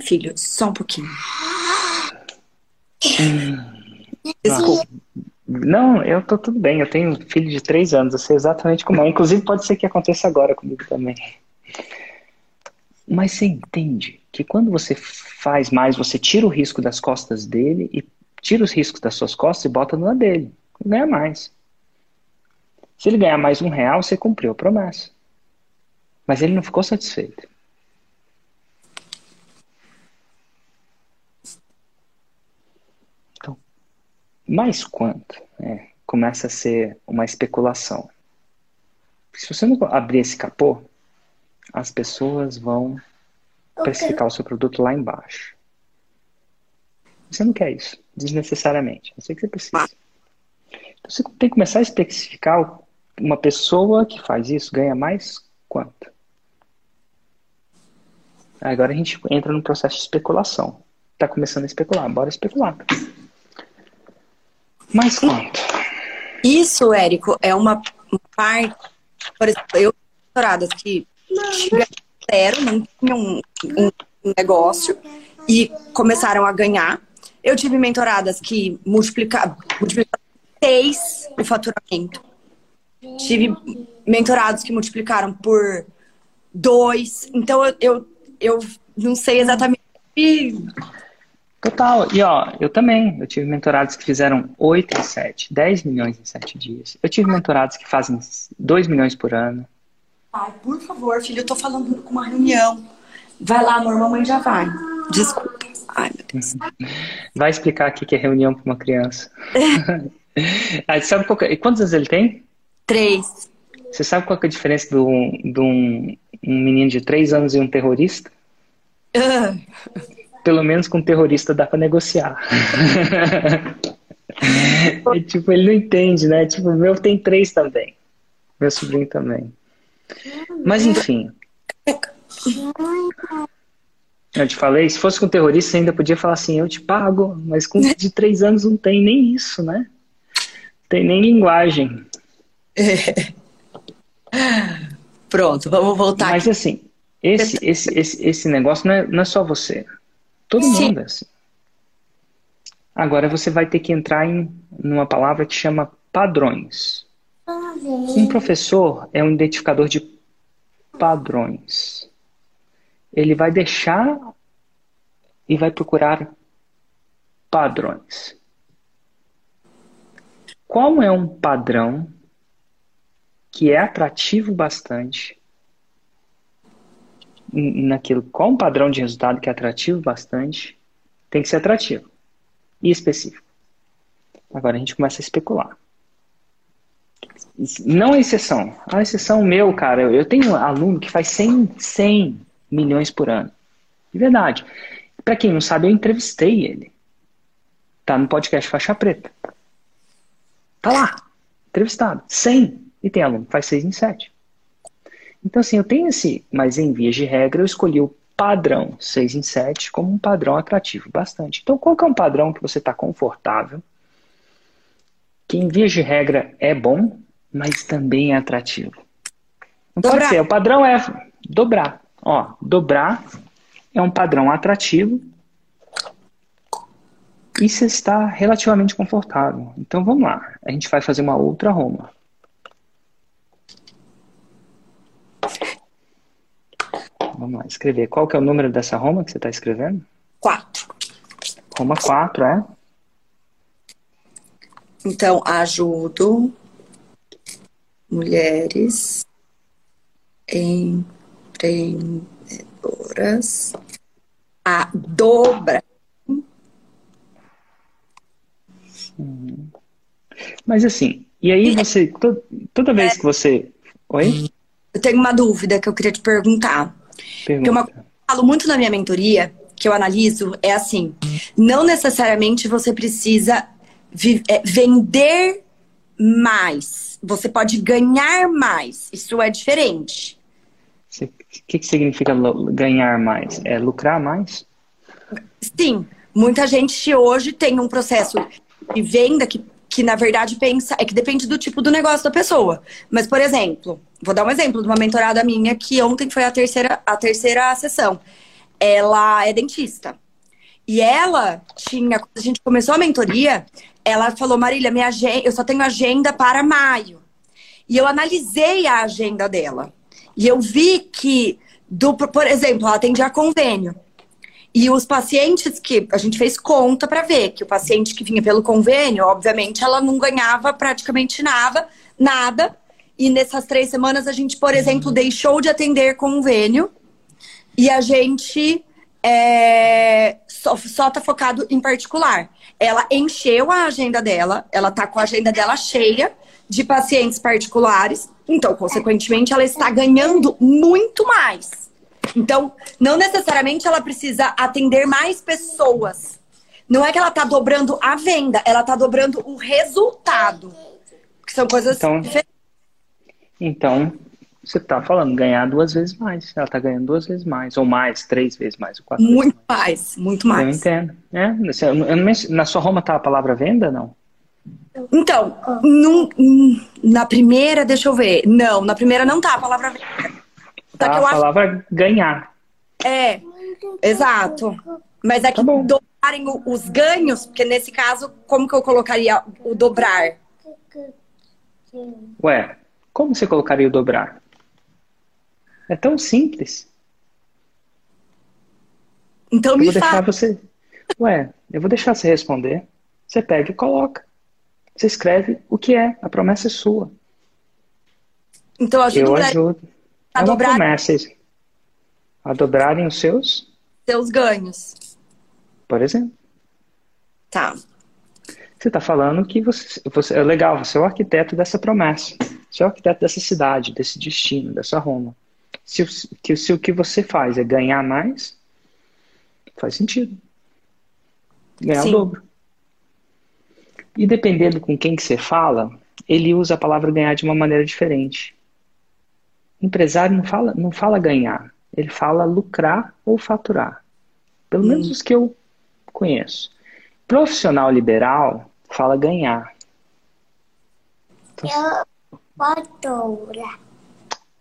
Filho, só um pouquinho. Hum, Desculpa. Não, eu tô tudo bem. Eu tenho um filho de três anos. Eu sei exatamente como é. Inclusive, pode ser que aconteça agora comigo também. Mas você entende que quando você faz mais, você tira o risco das costas dele e tira os riscos das suas costas e bota na dele. ganha mais. Se ele ganhar mais um real, você cumpriu a promessa. Mas ele não ficou satisfeito. Então, mais quanto? É, começa a ser uma especulação. Se você não abrir esse capô, as pessoas vão precificar o seu produto lá embaixo. Você não quer isso, desnecessariamente. Eu sei que você precisa. Então, você tem que começar a especificar uma pessoa que faz isso ganha mais quanto. Agora a gente entra no processo de especulação. Está começando a especular, bora especular. Mais quanto? Isso, Érico, é uma parte. Por exemplo, eu doutoradas que zero, não tinham um, um negócio e começaram a ganhar. Eu tive mentoradas que multiplicaram, multiplicaram seis o faturamento. Tive mentorados que multiplicaram por dois. Então eu, eu, eu não sei exatamente. Total. E ó, eu também. Eu tive mentorados que fizeram 8 em 7, 10 milhões em 7 dias. Eu tive mentorados que fazem 2 milhões por ano. Ai, por favor, filho, eu tô falando com uma reunião. Vai lá, amor, mamãe já vai. Desculpa. Ai, meu Deus. Vai explicar aqui que é reunião para uma criança. Aí, sabe qual que... É? Quantos anos ele tem? Três. Você sabe qual é a diferença de um, de um, um menino de três anos e um terrorista? Uh. Pelo menos com um terrorista dá para negociar. é, tipo, ele não entende, né? Tipo, o meu tem três também. Meu sobrinho também. Mas enfim. Eu te falei, se fosse com terrorista, você ainda podia falar assim, eu te pago, mas com de três anos não tem nem isso, né? Tem nem linguagem. É. Pronto, vamos voltar. Mas aqui. assim, esse, esse, esse, esse negócio não é, não é só você. Todo Sim. mundo é assim. Agora você vai ter que entrar em numa palavra que chama padrões. Um professor é um identificador de padrões. Ele vai deixar e vai procurar padrões. Qual é um padrão que é atrativo bastante naquilo? Qual um padrão de resultado que é atrativo bastante? Tem que ser atrativo e específico. Agora a gente começa a especular. Não a exceção. A exceção meu, cara, eu tenho um aluno que faz 100, 100 milhões por ano. De verdade. Para quem não sabe, eu entrevistei ele. Tá no podcast Faixa Preta. Tá lá. Entrevistado. 100. E tem aluno que faz 6 em 7. Então, assim, eu tenho esse, mas em vias de regra, eu escolhi o padrão 6 em 7 como um padrão atrativo bastante. Então, qual que é um padrão que você está confortável? Que em vias de regra é bom, mas também é atrativo. Não dobrar. pode ser. O padrão é dobrar. Ó, dobrar é um padrão atrativo e você está relativamente confortável. Então vamos lá. A gente vai fazer uma outra Roma. Vamos lá, escrever. Qual que é o número dessa Roma que você está escrevendo? Quatro. Roma 4, é? Então, ajudo mulheres empreendedoras a dobrar. Mas assim, e aí você, toda vez é. que você. Oi? Eu tenho uma dúvida que eu queria te perguntar. Pergunta. Uma coisa que eu falo muito na minha mentoria, que eu analiso, é assim: não necessariamente você precisa é, vender mais. Você pode ganhar mais. Isso é diferente. O que, que significa ganhar mais? É lucrar mais? Sim. Muita gente hoje tem um processo de venda que, que, na verdade, pensa. É que depende do tipo do negócio da pessoa. Mas, por exemplo, vou dar um exemplo de uma mentorada minha que ontem foi a terceira, a terceira sessão. Ela é dentista. E ela tinha, quando a gente começou a mentoria, ela falou, Marília, minha agenda, eu só tenho agenda para maio. E eu analisei a agenda dela. E eu vi que, do, por exemplo, ela atendia convênio. E os pacientes que a gente fez conta para ver que o paciente que vinha pelo convênio, obviamente, ela não ganhava praticamente nada, nada. E nessas três semanas a gente, por exemplo, deixou de atender convênio e a gente é, só, só tá focado em particular. Ela encheu a agenda dela, ela tá com a agenda dela cheia de pacientes particulares, então, consequentemente, ela está ganhando muito mais. Então, não necessariamente ela precisa atender mais pessoas. Não é que ela está dobrando a venda, ela está dobrando o resultado. Que são coisas Então- diferentes. Então, você está falando ganhar duas vezes mais. Ela está ganhando duas vezes mais, ou mais, três vezes mais, ou quatro Muito mais, muito mais. Eu mais. entendo. É, eu não- na sua Roma tá a palavra venda, não? Então, num- na primeira, deixa eu ver. Não, na primeira não tá a palavra venda. Tá a eu acho palavra ganhar. É, exato. Mas é que Tá dobrarem os ganhos, porque nesse caso, como que eu colocaria o dobrar? Ué, como você colocaria o dobrar? É tão simples. Então Eu me vou deixar fala. você. Ué, eu vou deixar você responder. Você pega e coloca. Você escreve o que é. A promessa é sua. Então ajuda Eu o Léo ajudo. a É uma dobrar promessa. A dobrarem os seus, seus ganhos. por exemplo. Tá. Você está falando que você, você é legal, você é o arquiteto dessa promessa. Você é o arquiteto dessa cidade, desse destino, dessa Roma. Se, o- que, se o que você faz é ganhar mais, faz sentido. Ganhar Sim. o dobro. E dependendo com quem que você fala, ele usa a palavra ganhar de uma maneira diferente. Empresário não fala, não fala ganhar, ele fala lucrar ou faturar. Pelo menos os que eu conheço. Profissional liberal fala ganhar.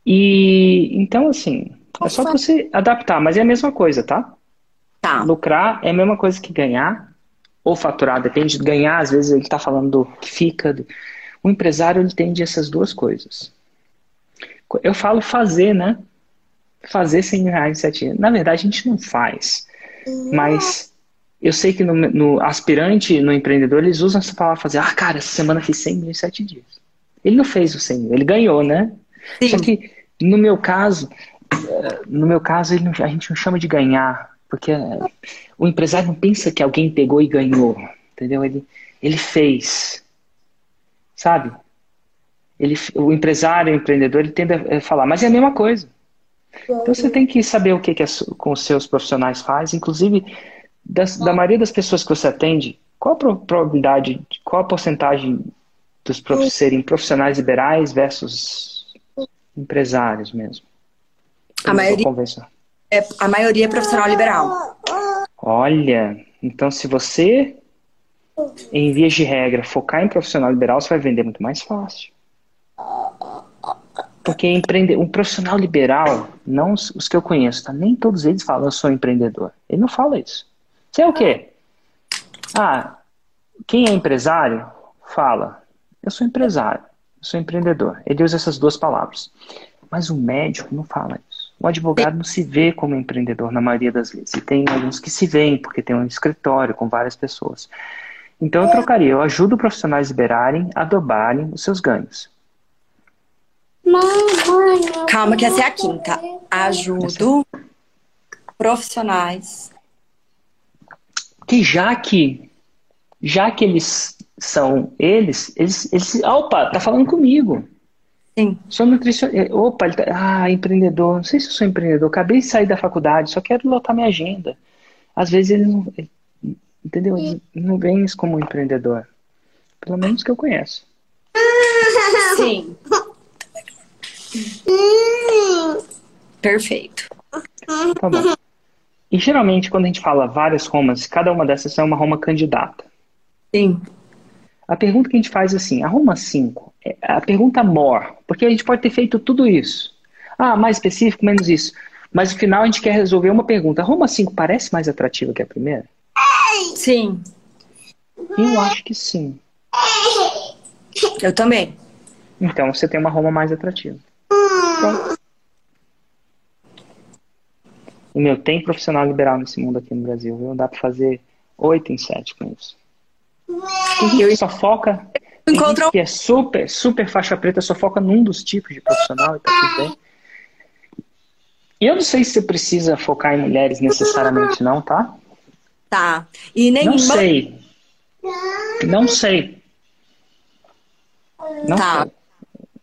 E então, assim, é só você adaptar, mas é a mesma coisa, tá? Tá. Lucrar é a mesma coisa que ganhar, ou faturar, depende de ganhar, às vezes ele está falando do que fica. do- O empresário ele entende essas duas coisas. Eu falo fazer, né? Fazer 100 mil reais em sete dias. Na verdade, a gente não faz. Mas eu sei que no, no aspirante, no empreendedor, eles usam essa palavra fazer. Ah, cara, essa semana fiz 100 mil em sete dias. Ele não fez os 100 mil, ele ganhou, né? Só Sim. que no meu caso, eh, no meu caso, não- a gente não chama de ganhar, porque eh, o empresário não pensa que alguém pegou e ganhou, entendeu? Ele, ele fez, sabe? Ele, o empresário, o empreendedor, ele tende a falar, mas é a mesma coisa. Então você tem que saber o que, que as- com os seus profissionais faz, inclusive das- da maioria das pessoas que você atende, qual a pro- probabilidade, qual a porcentagem dos prof, serem profissionais liberais versus empresários mesmo? A maioria-. É, a maioria é profissional liberal. Olha, então se você, em vias de regra, focar em profissional liberal, você vai vender muito mais fácil. Porque empreender, um profissional liberal, não os, os que eu conheço, tá? nem todos eles falam eu sou empreendedor. Ele não fala isso. Você é o quê? Ah, quem é empresário fala eu sou empresário, sou empreendedor. Ele usa essas duas palavras. Mas o médico não fala isso. O advogado não se vê como empreendedor na maioria das vezes. E tem alguns que se veem, porque tem um escritório com várias pessoas. Então eu trocaria, eu ajudo profissionais liberarem a dobrarem os seus ganhos. Calma, que essa é a quinta. Ajudo profissionais. Que já que já que eles são eles, eles, eles opa, tá falando comigo. Sim. Sou nutricionista. Opa, ele tá, ah, empreendedor. Não sei se eu sou empreendedor. Acabei de sair da faculdade, só quero lotar minha agenda. Às vezes eles não. Entendeu? Eles não veem isso como um empreendedor. Pelo menos que eu conheço. Sim. Perfeito. Tá bom. E geralmente, quando a gente fala várias Romas, cada uma dessas é uma Roma candidata. Sim. A pergunta que a gente faz é assim, a Roma 5, é a pergunta more, porque a gente pode ter feito tudo isso. Ah, mais específico, menos isso. Mas no final a gente quer resolver uma pergunta. A Roma 5 parece mais atrativa que a primeira? Sim. Eu acho que sim. Eu também. Então você tem uma Roma mais atrativa. Pronto. E, meu, tem profissional liberal nesse mundo aqui no Brasil, viu? Dá pra fazer oito em sete com isso. Gente que só foca. Gente que é super, super faixa preta, só foca num dos tipos de profissional e tá tudo bem. E eu não sei se você precisa focar em mulheres necessariamente, não, tá? Tá. E nem Não sei. Não sei. Não Tá. sei.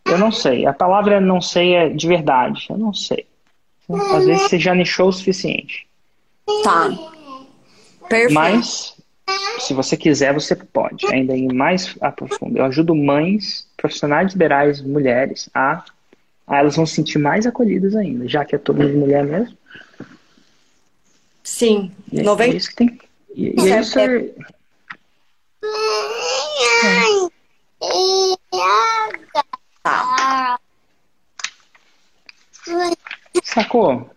Eu não sei. A palavra não sei é de verdade. Eu não sei. Às vezes você já nichou o suficiente. Tá. Perfeito. Mas, se você quiser, você pode. Ainda ir mais a profundo. Eu ajudo mães, profissionais liberais, mulheres, a, a elas vão se sentir mais acolhidas ainda, já que é todo mundo mulher mesmo. Sim. E é 90... isso que tem. E, e é isso é, Tá. sacou?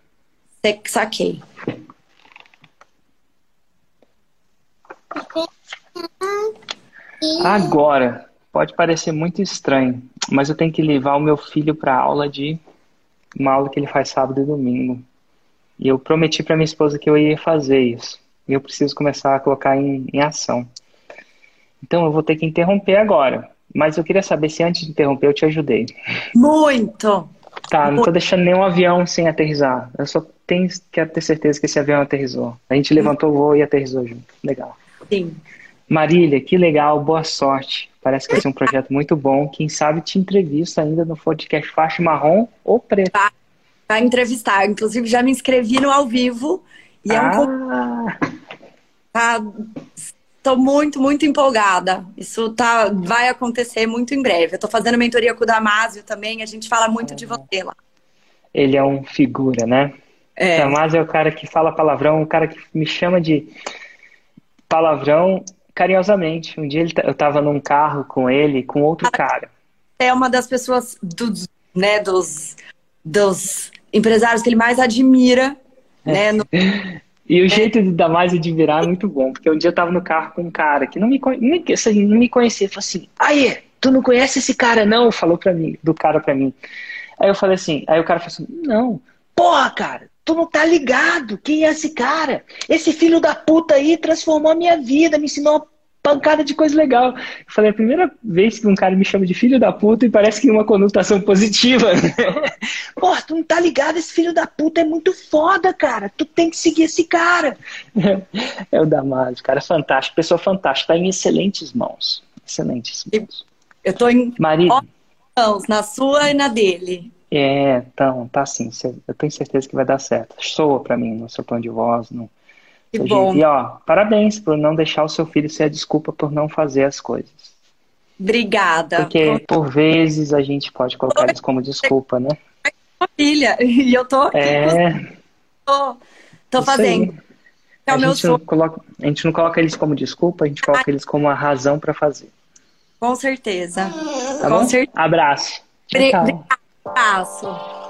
Sa- Saquei. Agora, pode parecer muito estranho, mas eu tenho que levar o meu filho para aula de uma aula que ele faz sábado e domingo. E eu prometi para minha esposa que eu ia fazer isso. E eu preciso começar a colocar em, em ação. Então eu vou ter que interromper agora. Mas eu queria saber se antes de interromper eu te ajudei. Muito. Tá, não tô deixando nenhum avião sem aterrissar. Eu só tenho, quero ter certeza que esse avião aterrissou. A gente levantou o voo e aterrissou junto. Legal. Sim. Marília, que legal, boa sorte. Parece que vai ser um projeto muito bom. Quem sabe te entrevista ainda no podcast faixa marrom ou preta. Vai entrevistar. Inclusive, já me inscrevi no ao vivo. E é um Ah, tá, Tô muito, muito empolgada. Isso tá, vai acontecer muito em breve. Eu tô fazendo mentoria com o Damásio também. A gente fala muito de você lá. ele é um figura, né? É. Damásio é o cara que fala palavrão, o cara que me chama de palavrão carinhosamente. Um dia ele, tá- eu tava num carro com ele, com outro cara. é uma das pessoas dos, né, dos, dos empresários que ele mais admira, né? no- E o jeito de Damásio de virar é muito bom, porque um dia eu tava no carro com um cara que não me, conhe- assim, não me conhecia. Falou assim, aí, tu não conhece esse cara não? Falou pra mim, do cara pra mim. Aí eu falei assim, aí o cara falou assim, não, porra, cara, tu não tá ligado, quem é esse cara? Esse filho da puta aí transformou a minha vida, me ensinou uma pancada de coisa legal. Eu falei, é a primeira vez que um cara me chama de filho da puta e parece que uma conotação positiva. Porra, tu não tá ligado, esse filho da puta é muito foda, cara. Tu tem que seguir esse cara. É o Damásio, cara, fantástico, pessoa fantástica, tá em excelentes mãos. Excelentes mãos. Eu tô em Maria, mãos, na sua e na dele. É, então, tá assim, eu tenho certeza que vai dar certo. Soa pra mim no seu tom de voz, no Que bom. E ó, parabéns por não deixar o seu filho ser a desculpa por não fazer as coisas. Obrigada. Porque por vezes a gente pode colocar isso como desculpa, né? Filha, e eu tô aqui, É, tô, tô fazendo. É A gente, não coloca, a gente não coloca eles como desculpa, a gente coloca eles como a razão pra fazer. com certeza. Tá com bom? certeza. Abraço. Tchau, tchau. Abraço.